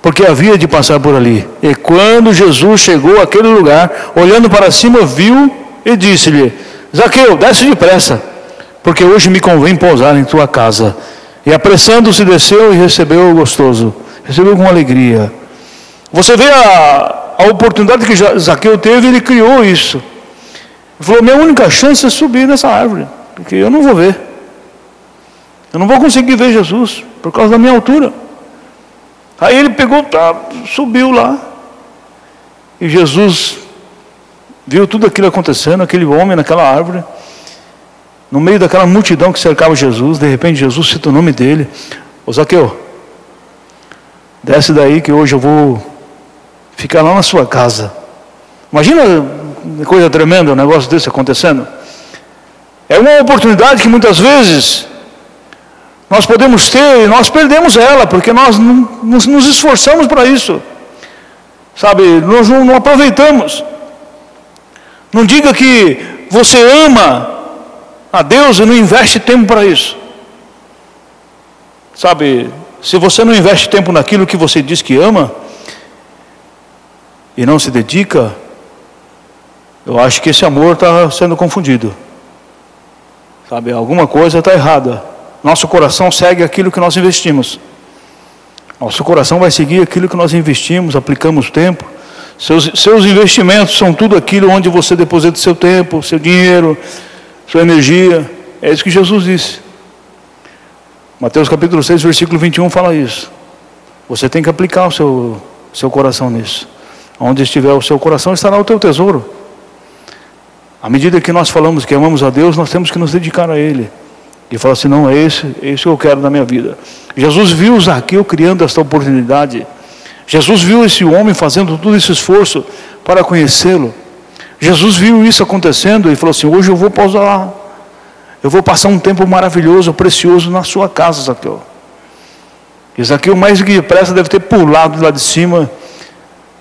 porque havia de passar por ali. E quando Jesus chegou àquele lugar, olhando para cima, viu e disse-lhe: Zaqueu, desce depressa, porque hoje me convém pousar em tua casa. E apressando-se, desceu e recebeu o gostoso, recebeu com alegria. Você vê a, a oportunidade que Zaqueu teve, ele criou isso. Ele falou: minha única chance é subir nessa árvore, porque eu não vou ver. Eu não vou conseguir ver Jesus por causa da minha altura. Aí ele pegou, tá, subiu lá. E Jesus viu tudo aquilo acontecendo, aquele homem naquela árvore, no meio daquela multidão que cercava Jesus. De repente, Jesus cita o nome dele: Ô Zaqueu, desce daí que hoje eu vou ficar lá na sua casa. Imagina coisa tremenda um negócio desse acontecendo. É uma oportunidade que muitas vezes nós podemos ter e nós perdemos ela, porque nós não, nos, esforçamos para isso. Sabe, nós não aproveitamos. Não diga que você ama a Deus e não investe tempo para isso. Sabe, se você não investe tempo naquilo que você diz que ama e não se dedica, eu acho que esse amor está sendo confundido. Sabe, alguma coisa está errada. Nosso coração segue aquilo que nós investimos. Nosso coração vai seguir aquilo que nós investimos, aplicamos tempo. Seus, seus investimentos são tudo aquilo onde você deposita seu tempo, seu dinheiro, sua energia. É isso que Jesus disse. Mateus capítulo 6, versículo 21 fala isso. Você tem que aplicar o seu, seu coração nisso. Onde estiver o seu coração, estará o teu tesouro. À medida que nós falamos que amamos a Deus, nós temos que nos dedicar a Ele. E fala assim: não, é esse, é isso que eu quero na minha vida. Jesus viu Zaqueu criando esta oportunidade. Jesus viu esse homem fazendo todo esse esforço para conhecê-lo. Jesus viu isso acontecendo e falou assim: hoje eu vou pausar lá. Eu vou passar um tempo maravilhoso, precioso na sua casa, Zaqueu. E Zaqueu, mais do que depressa, deve ter pulado lá de cima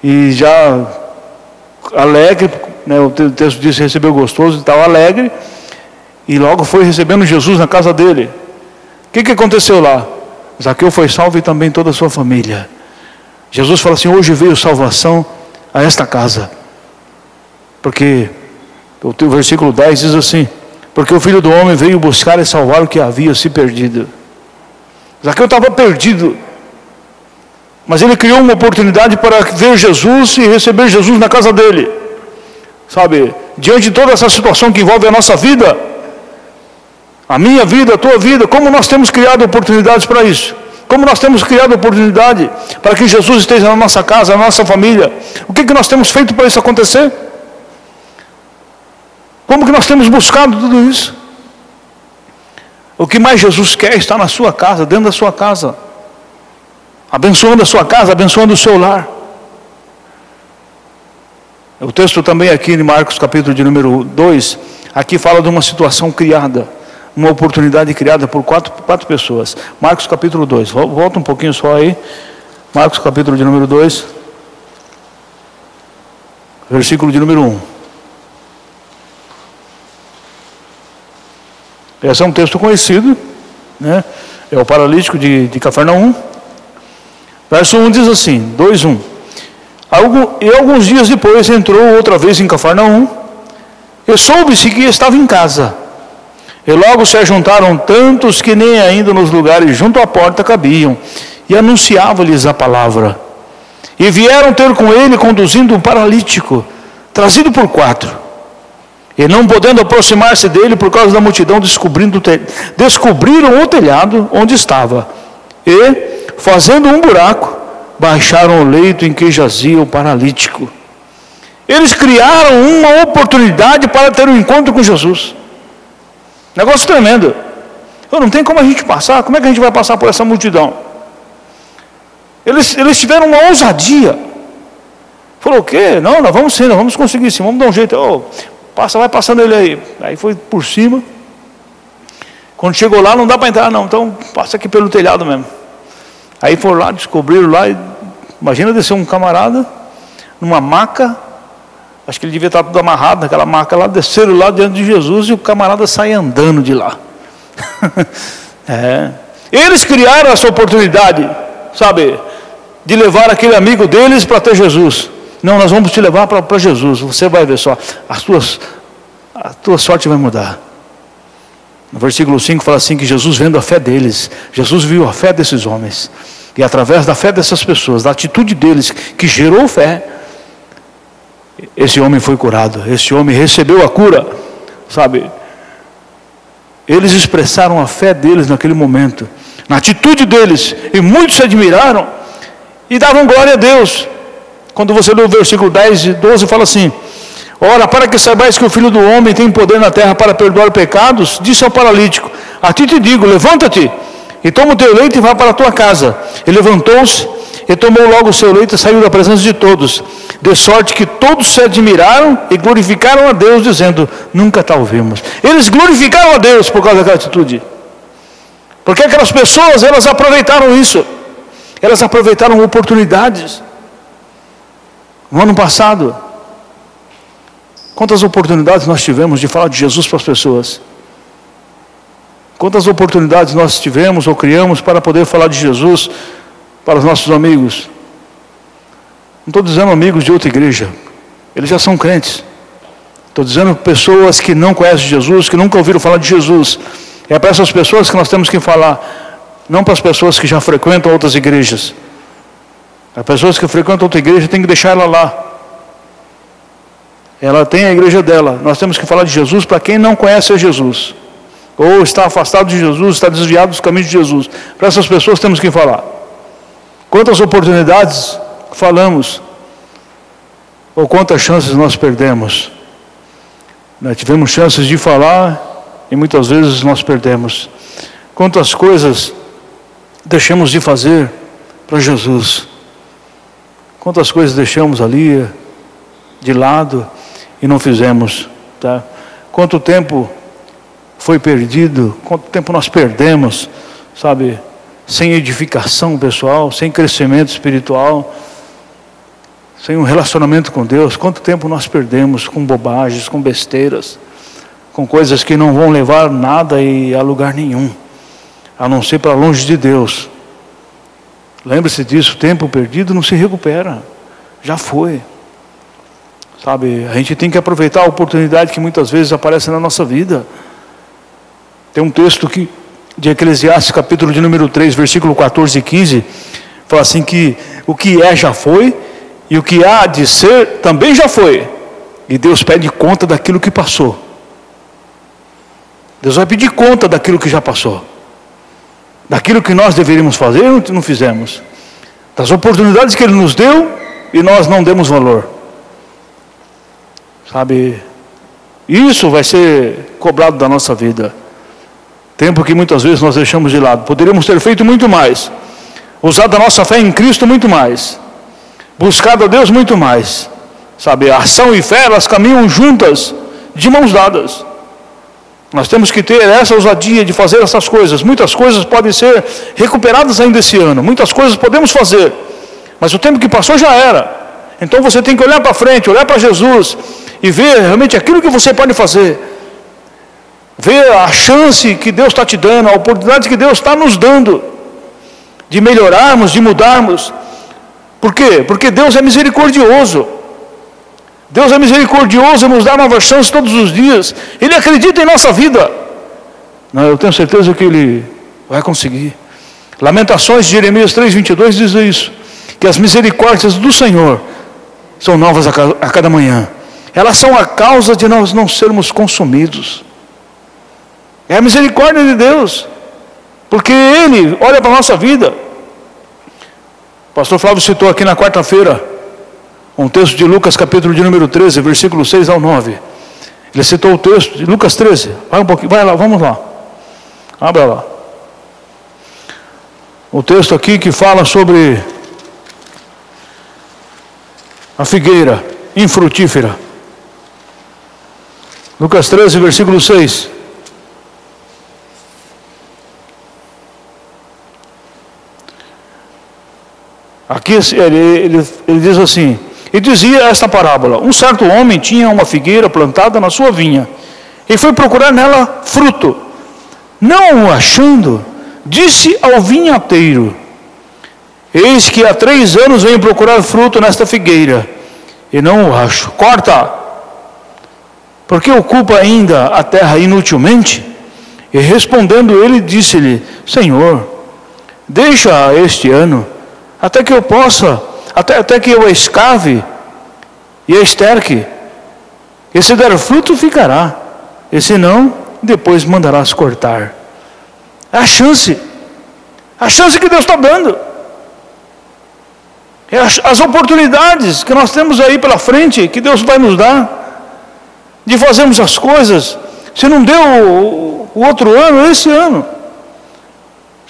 e já alegre, né, o texto diz recebeu gostoso e tal, alegre e logo foi recebendo Jesus na casa dele. O que, que aconteceu lá? Zaqueu foi salvo e também toda a sua família. Jesus fala assim: hoje veio salvação a esta casa. Porque o versículo 10 diz assim: Porque o filho do homem veio buscar e salvar o que havia se perdido. Zaqueu estava perdido, mas ele criou uma oportunidade para ver Jesus e receber Jesus na casa dele. Sabe, diante de toda essa situação que envolve a nossa vida, a minha vida, a tua vida, como nós temos criado oportunidades para isso? Como nós temos criado oportunidade para que Jesus esteja na nossa casa, na nossa família? O que, que nós temos feito para isso acontecer? Como que nós temos buscado tudo isso? O que mais Jesus quer está na sua casa, dentro da sua casa, abençoando a sua casa, abençoando o seu lar. O texto também aqui em Marcos, capítulo de número 2, aqui fala de uma situação criada uma oportunidade criada por quatro, quatro pessoas. Marcos capítulo 2. Volta um pouquinho só aí. Marcos capítulo de número 2. Versículo de número 1. Esse é um texto conhecido, né? É o paralítico de, de Cafarnaum. Verso 1 diz assim: 2, 1. E alguns dias depois entrou outra vez em Cafarnaum, e soube-se que estava em casa. E logo se ajuntaram tantos que nem ainda nos lugares junto à porta cabiam, e anunciava-lhes a palavra. E vieram ter com ele conduzindo um paralítico, trazido por quatro. E não podendo aproximar-se dele por causa da multidão, descobrindo, descobriram o telhado onde estava. E, fazendo um buraco, baixaram o leito em que jazia o paralítico. Eles criaram uma oportunidade para ter um encontro com Jesus. Negócio tremendo. Eu não tem como a gente passar, como é que a gente vai passar por essa multidão? Eles, eles tiveram uma ousadia. Falou, o quê? Não, nós vamos sim, nós vamos conseguir sim, vamos dar um jeito. Oh, passa, vai passando ele aí. Aí foi por cima. Quando chegou lá, não dá para entrar, não. Então passa aqui pelo telhado mesmo. Aí foram lá, descobriram lá. Imagina descer um camarada numa maca Acho que ele devia estar tudo amarrado naquela marca lá, desceram lá diante de Jesus e o camarada sai andando de lá. (laughs) é. Eles criaram essa oportunidade, sabe? de levar aquele amigo deles para ter Jesus. Não, nós vamos te levar para Jesus. Você vai ver só, as tuas, a tua sorte vai mudar. No versículo 5 fala assim: que Jesus vendo a fé deles, Jesus viu a fé desses homens. E através da fé dessas pessoas, da atitude deles, que gerou fé, esse homem foi curado, esse homem recebeu a cura, sabe? Eles expressaram a fé deles naquele momento, na atitude deles, e muitos se admiraram e davam glória a Deus. Quando você lê o versículo 10 e 12, fala assim: Ora, para que saibais que o Filho do Homem tem poder na terra para perdoar pecados, disse ao paralítico: A ti te digo, levanta-te e toma o teu leito e vá para a tua casa. Ele levantou-se e tomou logo o seu leito e saiu da presença de todos, de sorte que todos se admiraram e glorificaram a Deus, dizendo: Nunca tal vimos. Eles glorificaram a Deus por causa daquela atitude, porque aquelas pessoas elas aproveitaram isso, elas aproveitaram oportunidades. No ano passado, quantas oportunidades nós tivemos de falar de Jesus para as pessoas? Quantas oportunidades nós tivemos ou criamos para poder falar de Jesus para os nossos amigos? Não estou dizendo amigos de outra igreja, eles já são crentes. Estou dizendo pessoas que não conhecem Jesus, que nunca ouviram falar de Jesus. É para essas pessoas que nós temos que falar, não para as pessoas que já frequentam outras igrejas. As pessoas que frequentam outra igreja tem que deixar ela lá. Ela tem a igreja dela. Nós temos que falar de Jesus para quem não conhece a Jesus. Ou está afastado de Jesus, está desviado dos caminhos de Jesus. Para essas pessoas temos que falar. Quantas oportunidades falamos? Ou quantas chances nós perdemos? Nós tivemos chances de falar e muitas vezes nós perdemos. Quantas coisas deixamos de fazer para Jesus? Quantas coisas deixamos ali de lado e não fizemos, tá? Quanto tempo foi perdido, quanto tempo nós perdemos, sabe? Sem edificação pessoal, sem crescimento espiritual, sem um relacionamento com Deus, quanto tempo nós perdemos com bobagens, com besteiras, com coisas que não vão levar nada e a lugar nenhum, a não ser para longe de Deus. Lembre-se disso, tempo perdido não se recupera. Já foi. Sabe, a gente tem que aproveitar a oportunidade que muitas vezes aparece na nossa vida. Tem um texto que, de Eclesiastes, capítulo de número 3, versículo 14 e 15, fala assim que o que é já foi, e o que há de ser também já foi. E Deus pede conta daquilo que passou. Deus vai pedir conta daquilo que já passou daquilo que nós deveríamos fazer não fizemos, das oportunidades que Ele nos deu e nós não demos valor. Sabe, isso vai ser cobrado da nossa vida. Tempo que muitas vezes nós deixamos de lado. Poderíamos ter feito muito mais, usado a nossa fé em Cristo muito mais, buscado a Deus muito mais. Sabe, ação e fé elas caminham juntas, de mãos dadas. Nós temos que ter essa ousadia de fazer essas coisas. Muitas coisas podem ser recuperadas ainda esse ano, muitas coisas podemos fazer, mas o tempo que passou já era. Então você tem que olhar para frente, olhar para Jesus e ver realmente aquilo que você pode fazer. Ver a chance que Deus está te dando, a oportunidade que Deus está nos dando de melhorarmos, de mudarmos. Por quê? Porque Deus é misericordioso. Deus é misericordioso e nos dá novas chances todos os dias. Ele acredita em nossa vida. Não, eu tenho certeza que Ele vai conseguir. Lamentações de Jeremias 3,22 diz isso: que as misericórdias do Senhor são novas a cada manhã. Elas são a causa de nós não sermos consumidos. É a misericórdia de Deus, porque Ele olha para a nossa vida. O pastor Flávio citou aqui na quarta-feira um texto de Lucas, capítulo de número 13, versículo 6 ao 9. Ele citou o texto de Lucas 13. Vai um pouquinho, vai lá, vamos lá. Abra lá. O texto aqui que fala sobre a figueira infrutífera. Lucas 13, versículo 6. Aqui ele, ele, ele diz assim: e dizia esta parábola: Um certo homem tinha uma figueira plantada na sua vinha e foi procurar nela fruto. Não o achando, disse ao vinhateiro: Eis que há três anos venho procurar fruto nesta figueira, e não o acho. Corta! Porque ocupa ainda a terra inutilmente? E respondendo ele, disse-lhe: Senhor, deixa este ano, até que eu possa, até, até que eu escave e esterque. E se der fruto, ficará. E se não, depois mandarás cortar. É a chance. A chance que Deus está dando. É as, as oportunidades que nós temos aí pela frente, que Deus vai nos dar. De fazermos as coisas. Se não deu o, o outro ano, esse ano.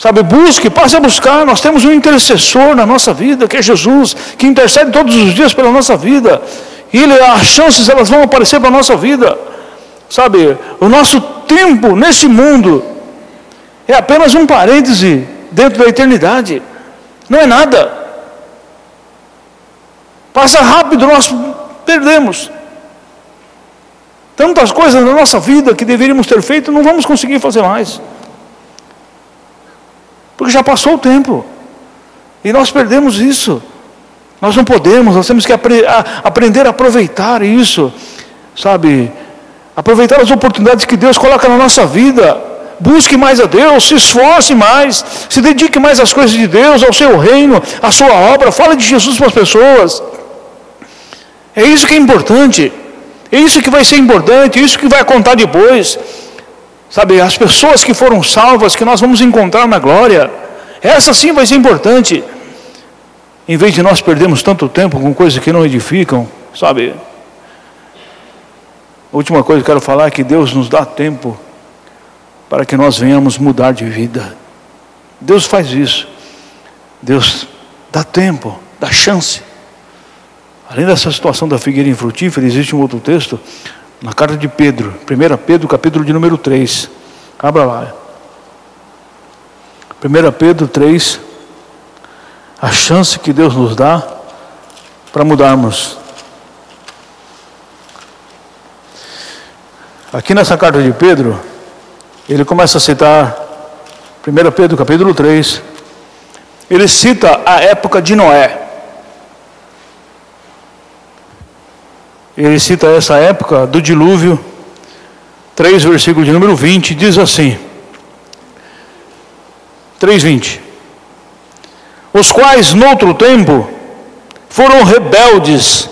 Sabe, busque, passe a buscar. Nós temos um intercessor na nossa vida, que é Jesus, que intercede todos os dias pela nossa vida. E ele, as chances elas vão aparecer para a nossa vida. Sabe, o nosso tempo nesse mundo é apenas um parêntese dentro da eternidade. Não é nada. Passa rápido, nós perdemos. Tantas coisas na nossa vida que deveríamos ter feito, não vamos conseguir fazer mais. Porque já passou o tempo. E nós perdemos isso. Nós não podemos, nós temos que apre a, aprender a aproveitar isso, sabe? Aproveitar as oportunidades que Deus coloca na nossa vida. Busque mais a Deus, se esforce mais, se dedique mais às coisas de Deus, ao seu reino, à sua obra. Fale de Jesus para as pessoas. É isso que é importante. É isso que vai ser importante, é isso que vai contar depois. Sabe, as pessoas que foram salvas, que nós vamos encontrar na glória, essa sim vai ser importante. Em vez de nós perdermos tanto tempo com coisas que não edificam, sabe? A última coisa que eu quero falar é que Deus nos dá tempo para que nós venhamos mudar de vida. Deus faz isso. Deus dá tempo, dá chance. Além dessa situação da figueira infrutífera, existe um outro texto na carta de Pedro, 1 Pedro, capítulo de número 3. Abra lá. 1 Pedro 3, a chance que Deus nos dá para mudarmos. Aqui nessa carta de Pedro, ele começa a citar 1 Pedro capítulo 3, ele cita a época de Noé. Ele cita essa época do dilúvio, 3 versículo de número 20, diz assim: 3:20 os quais, noutro tempo, foram rebeldes,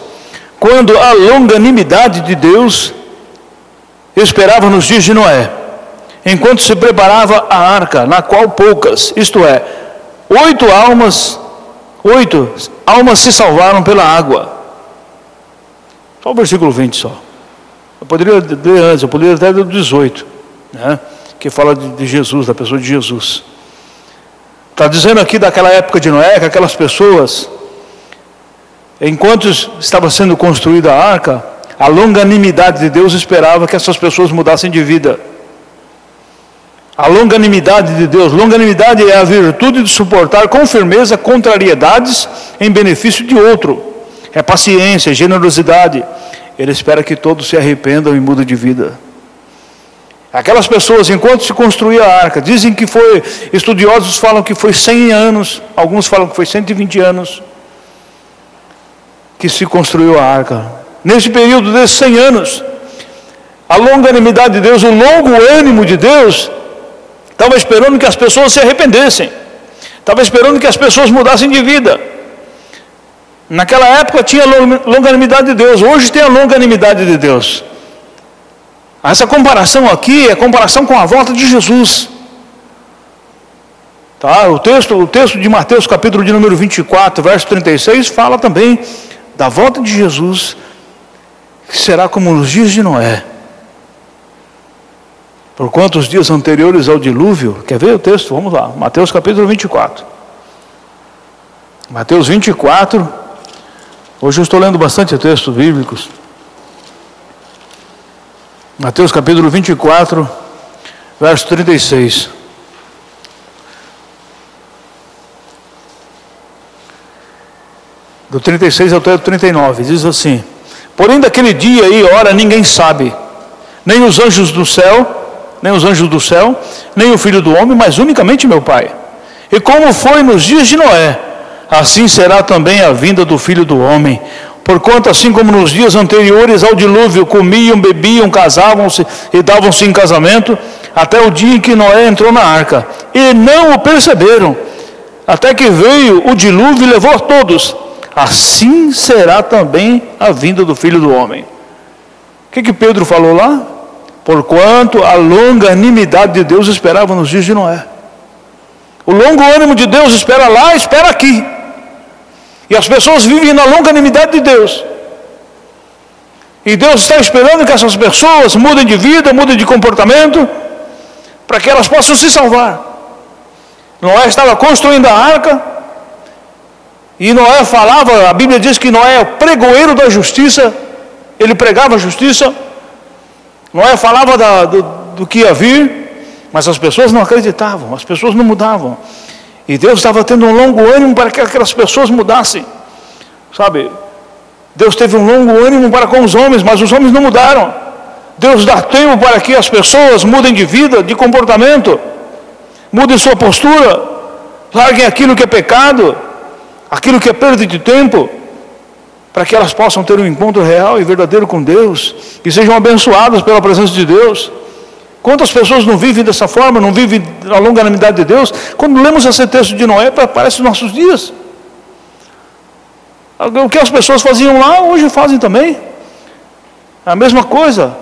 quando a longanimidade de Deus esperava nos dias de Noé, enquanto se preparava a arca, na qual poucas, isto é, oito almas, oito almas se salvaram pela água. Só o versículo 20 só. Eu poderia ler antes, eu poderia até ler o 18, né? que fala de, Jesus, da pessoa de Jesus. Está dizendo aqui daquela época de Noé, que aquelas pessoas, enquanto estava sendo construída a arca, a longanimidade de Deus esperava que essas pessoas mudassem de vida. A longanimidade de Deus, longanimidade é a virtude de suportar com firmeza contrariedades em benefício de outro. É paciência, generosidade. Ele espera que todos se arrependam e mudem de vida. Aquelas pessoas, enquanto se construía a arca, dizem que foi, estudiosos falam que foi 100 anos, alguns falam que foi 120 anos que se construiu a arca. Nesse período desses 100 anos, a longanimidade de Deus, o longo ânimo de Deus, estava esperando que as pessoas se arrependessem, estava esperando que as pessoas mudassem de vida. Naquela época tinha longanimidade de Deus, hoje tem a longanimidade de Deus. Essa comparação aqui é comparação com a volta de Jesus. Tá? O, texto, o texto de Mateus, capítulo de número 24, verso 36, fala também da volta de Jesus, que será como nos dias de Noé. Por quanto os dias anteriores ao dilúvio, quer ver o texto? Vamos lá, Mateus capítulo 24. Mateus 24, hoje eu estou lendo bastante textos bíblicos. Mateus capítulo 24, verso 36. Do 36 ao 39, diz assim: Porém, daquele dia e hora ninguém sabe, nem os anjos do céu, nem os anjos do céu, nem o filho do homem, mas unicamente meu Pai. E como foi nos dias de Noé, assim será também a vinda do filho do homem. Porquanto, assim como nos dias anteriores ao dilúvio, comiam, bebiam, casavam-se e davam-se em casamento, até o dia em que Noé entrou na arca, e não o perceberam, até que veio o dilúvio e levou a todos. Assim será também a vinda do filho do homem. O que, que Pedro falou lá? Porquanto a longanimidade de Deus esperava nos dias de Noé. O longo ânimo de Deus espera lá, espera aqui. E as pessoas vivem na longanimidade de Deus. E Deus está esperando que essas pessoas mudem de vida, mudem de comportamento, para que elas possam se salvar. Noé estava construindo a arca, e Noé falava, a Bíblia diz que Noé é o pregoeiro da justiça, ele pregava a justiça. Noé falava da, do, do que ia vir, mas as pessoas não acreditavam, as pessoas não mudavam. E Deus estava tendo um longo ânimo para que aquelas pessoas mudassem. Sabe? Deus teve um longo ânimo para com os homens, mas os homens não mudaram. Deus dá tempo para que as pessoas mudem de vida, de comportamento, mudem sua postura, larguem aquilo que é pecado, aquilo que é perda de tempo, para que elas possam ter um encontro real e verdadeiro com Deus e sejam abençoadas pela presença de Deus. Quantas pessoas não vivem dessa forma, não vivem a longanimidade de Deus? Quando lemos esse texto de Noé, parece os nossos dias. O que as pessoas faziam lá, hoje fazem também. É a mesma coisa.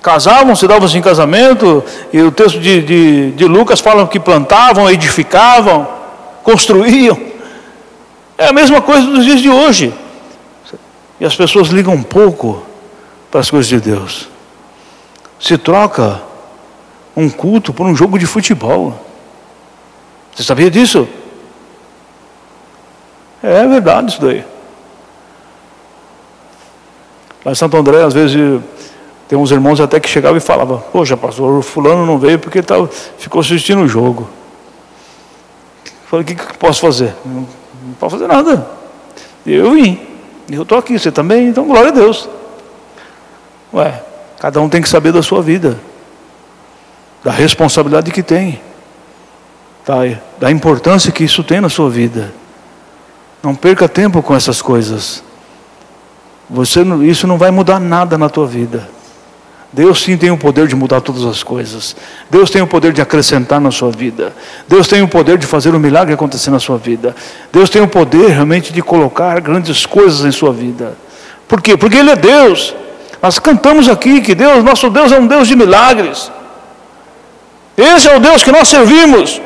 Casavam, se davam-se em casamento, e o texto de, de, de Lucas fala que plantavam, edificavam, construíam. É a mesma coisa dos dias de hoje. E as pessoas ligam um pouco para as coisas de Deus se troca um culto por um jogo de futebol. Você sabia disso? É verdade isso daí. Lá em Santo André, às vezes, tem uns irmãos até que chegavam e falavam, poxa, pastor, o fulano não veio porque tava, ficou assistindo o jogo. Eu falei, o que, que posso fazer? Não, não posso fazer nada. Eu vim. Eu estou aqui, você também, então glória a Deus. Ué, Cada um tem que saber da sua vida, da responsabilidade que tem, da importância que isso tem na sua vida. Não perca tempo com essas coisas. Você, isso não vai mudar nada na tua vida. Deus sim tem o poder de mudar todas as coisas. Deus tem o poder de acrescentar na sua vida. Deus tem o poder de fazer um milagre acontecer na sua vida. Deus tem o poder realmente de colocar grandes coisas em sua vida. Por quê? Porque Ele é Deus. Nós cantamos aqui que Deus, nosso Deus é um Deus de milagres. Esse é o Deus que nós servimos.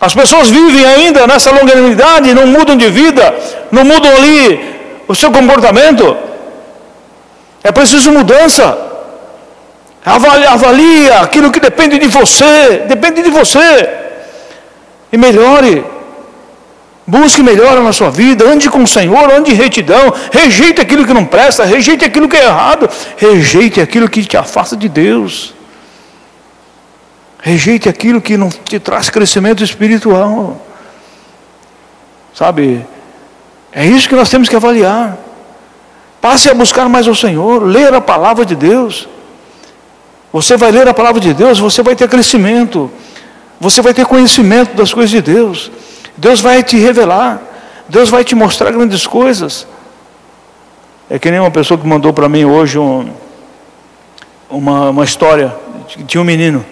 As pessoas vivem ainda nessa longanimidade, não mudam de vida, não mudam ali o seu comportamento. É preciso mudança. Avalia, avalia aquilo que depende de você, depende de você. E melhore. Busque melhora na sua vida, ande com o Senhor, ande em retidão, rejeite aquilo que não presta, rejeite aquilo que é errado, rejeite aquilo que te afasta de Deus. Rejeite aquilo que não te traz crescimento espiritual. Sabe? É isso que nós temos que avaliar. Passe a buscar mais o Senhor, ler a palavra de Deus. Você vai ler a palavra de Deus, você vai ter crescimento, você vai ter conhecimento das coisas de Deus. Deus vai te revelar, Deus vai te mostrar grandes coisas. É que nem uma pessoa que mandou para mim hoje um, uma, uma história. Tinha um menino.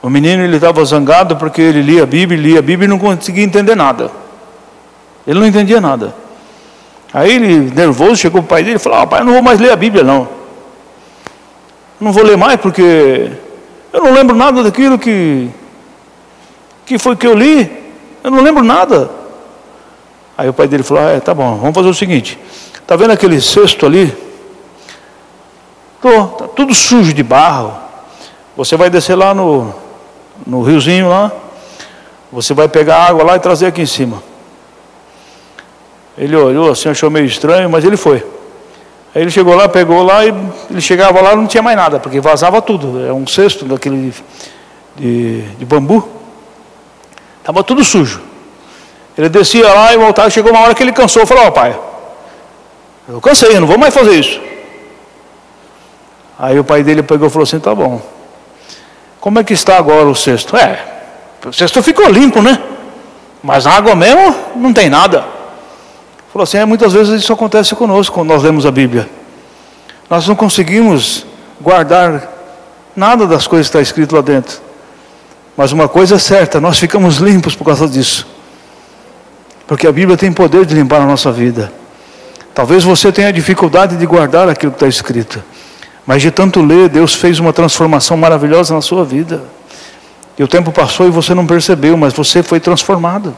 O menino ele estava zangado porque ele lia a Bíblia, lia a Bíblia e não conseguia entender nada. Ele não entendia nada. Aí ele, nervoso, chegou para o pai dele e falou: ah, pai, eu não vou mais ler a Bíblia, não. Não vou ler mais porque eu não lembro nada daquilo que, que foi que eu li. Eu não lembro nada. Aí o pai dele falou: ah, é, tá bom, vamos fazer o seguinte. Tá vendo aquele cesto ali? Tô, tá tudo sujo de barro. Você vai descer lá no, no riozinho lá. Você vai pegar água lá e trazer aqui em cima. Ele olhou assim, achou meio estranho, mas ele foi. Aí ele chegou lá, pegou lá e ele chegava lá não tinha mais nada, porque vazava tudo. É um cesto daquele de, de bambu. Estava tudo sujo. Ele descia lá e voltava. Chegou uma hora que ele cansou. Falou: Ó, oh, pai, eu cansei, eu não vou mais fazer isso. Aí o pai dele pegou e falou assim: Tá bom. Como é que está agora o cesto? É, O cesto ficou limpo, né? Mas a água mesmo não tem nada. Falou assim: é, muitas vezes isso acontece conosco quando nós lemos a Bíblia. Nós não conseguimos guardar nada das coisas que está escrito lá dentro. Mas uma coisa é certa, nós ficamos limpos por causa disso. Porque a Bíblia tem poder de limpar a nossa vida. Talvez você tenha dificuldade de guardar aquilo que está escrito. Mas de tanto ler, Deus fez uma transformação maravilhosa na sua vida. E o tempo passou e você não percebeu, mas você foi transformado.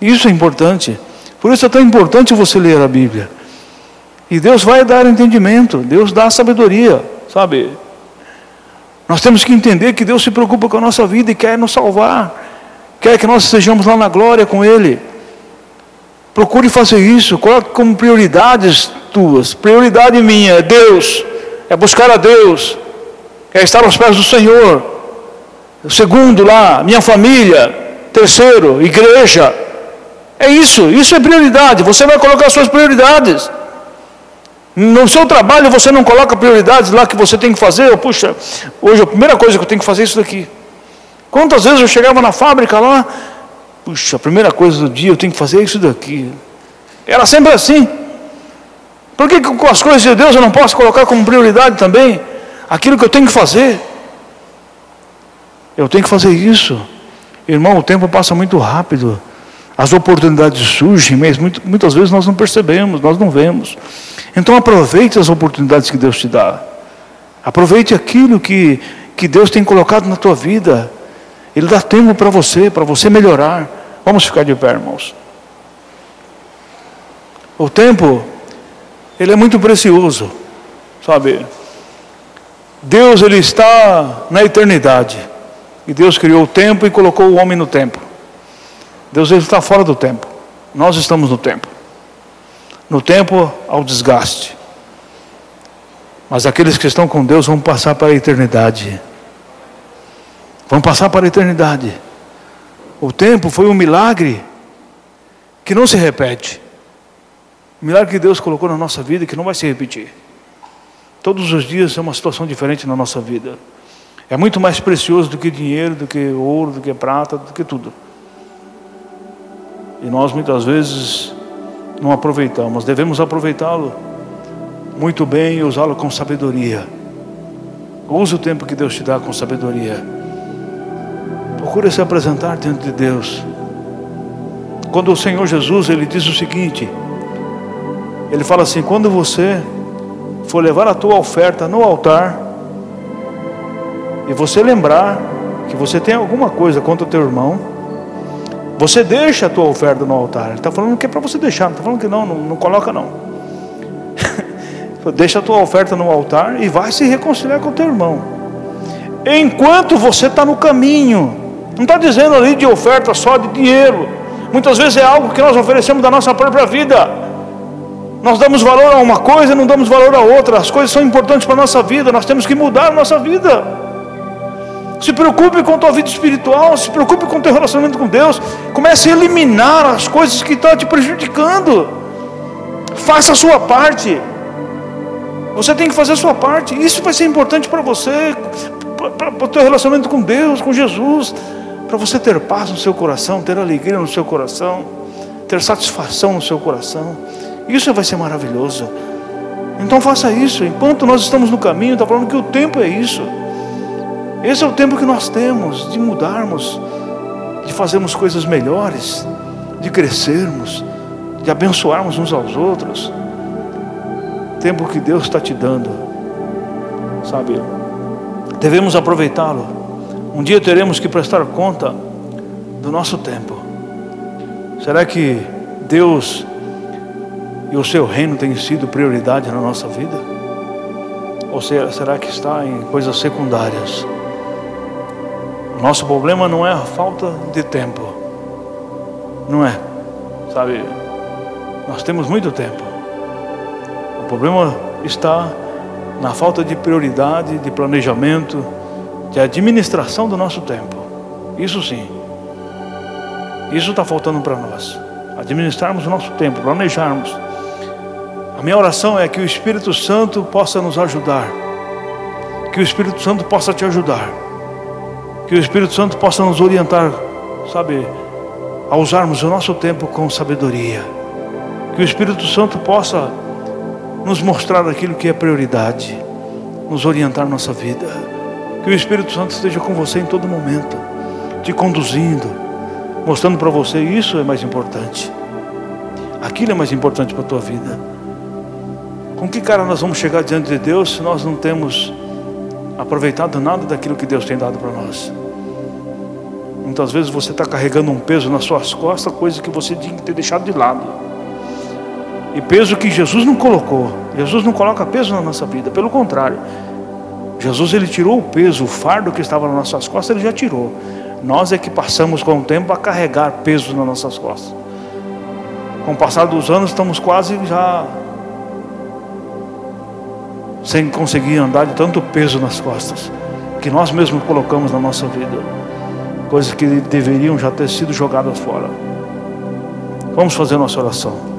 Isso é importante. Por isso é tão importante você ler a Bíblia. E Deus vai dar entendimento, Deus dá sabedoria, sabe? Nós temos que entender que Deus se preocupa com a nossa vida e quer nos salvar, quer que nós estejamos lá na glória com Ele. Procure fazer isso, coloque como prioridades tuas. Prioridade minha é Deus, é buscar a Deus, é estar aos pés do Senhor. Segundo lá, minha família. Terceiro, igreja. É isso, isso é prioridade. Você vai colocar suas prioridades. No seu trabalho você não coloca prioridades lá que você tem que fazer. Eu, puxa, hoje a primeira coisa que eu tenho que fazer é isso daqui. Quantas vezes eu chegava na fábrica lá, puxa, a primeira coisa do dia eu tenho que fazer isso daqui. Era sempre assim. Por que com as coisas de Deus eu não posso colocar como prioridade também aquilo que eu tenho que fazer? Eu tenho que fazer isso. Irmão, o tempo passa muito rápido. As oportunidades surgem, mas muitas vezes nós não percebemos, nós não vemos. Então aproveite as oportunidades que Deus te dá. Aproveite aquilo que, que Deus tem colocado na tua vida. Ele dá tempo para você, para você melhorar. Vamos ficar de pé, irmãos. O tempo, ele é muito precioso, sabe? Deus, ele está na eternidade. E Deus criou o tempo e colocou o homem no tempo. Deus, ele está fora do tempo. Nós estamos no tempo no tempo ao desgaste. Mas aqueles que estão com Deus vão passar para a eternidade. Vão passar para a eternidade. O tempo foi um milagre que não se repete. Milagre que Deus colocou na nossa vida que não vai se repetir. Todos os dias é uma situação diferente na nossa vida. É muito mais precioso do que dinheiro, do que ouro, do que prata, do que tudo. E nós muitas vezes não aproveitamos. Devemos aproveitá-lo muito bem e usá-lo com sabedoria. Use o tempo que Deus te dá com sabedoria. Procure se apresentar diante de Deus. Quando o Senhor Jesus ele diz o seguinte, ele fala assim: quando você for levar a tua oferta no altar e você lembrar que você tem alguma coisa contra o teu irmão, você deixa a tua oferta no altar. Ele está falando que é para você deixar, não está falando que não, não, não coloca não. (laughs) deixa a tua oferta no altar e vai se reconciliar com o teu irmão. Enquanto você está no caminho, não está dizendo ali de oferta só de dinheiro. Muitas vezes é algo que nós oferecemos da nossa própria vida. Nós damos valor a uma coisa e não damos valor a outra. As coisas são importantes para a nossa vida, nós temos que mudar a nossa vida. Se preocupe com a tua vida espiritual, se preocupe com o teu relacionamento com Deus. Comece a eliminar as coisas que estão te prejudicando. Faça a sua parte. Você tem que fazer a sua parte. Isso vai ser importante para você, para o teu relacionamento com Deus, com Jesus, para você ter paz no seu coração, ter alegria no seu coração, ter satisfação no seu coração. Isso vai ser maravilhoso. Então faça isso. Enquanto nós estamos no caminho, está falando que o tempo é isso. Esse é o tempo que nós temos de mudarmos, de fazermos coisas melhores, de crescermos, de abençoarmos uns aos outros. Tempo que Deus está te dando, sabe? Devemos aproveitá-lo. Um dia teremos que prestar conta do nosso tempo. Será que Deus e o seu reino têm sido prioridade na nossa vida? Ou será que está em coisas secundárias? Nosso problema não é a falta de tempo. Não é. Sabe? Nós temos muito tempo. O problema está na falta de prioridade, de planejamento, de administração do nosso tempo. Isso sim. Isso está faltando para nós. Administrarmos o nosso tempo, planejarmos. A minha oração é que o Espírito Santo possa nos ajudar. Que o Espírito Santo possa te ajudar Que o Espírito Santo possa nos orientar, sabe, a usarmos o nosso tempo com sabedoria. Que o Espírito Santo possa nos mostrar aquilo que é prioridade, nos orientar nossa vida. Que o Espírito Santo esteja com você em todo momento, te conduzindo, mostrando para você isso é mais importante. Aquilo é mais importante para a tua vida. Com que cara nós vamos chegar diante de Deus se nós não temos aproveitado nada daquilo que Deus tem dado para nós? Muitas vezes você está carregando um peso nas suas costas, coisa que você tinha que ter deixado de lado. E peso que Jesus não colocou. Jesus não coloca peso na nossa vida, pelo contrário. Jesus ele tirou o peso, o fardo que estava nas nossas costas, ele já tirou. Nós é que passamos com o tempo a carregar peso nas nossas costas. Com o passar dos anos, estamos quase já sem conseguir andar de tanto peso nas costas que nós mesmos colocamos na nossa vida, coisas que deveriam já ter sido jogadas fora. Vamos fazer nossa oração.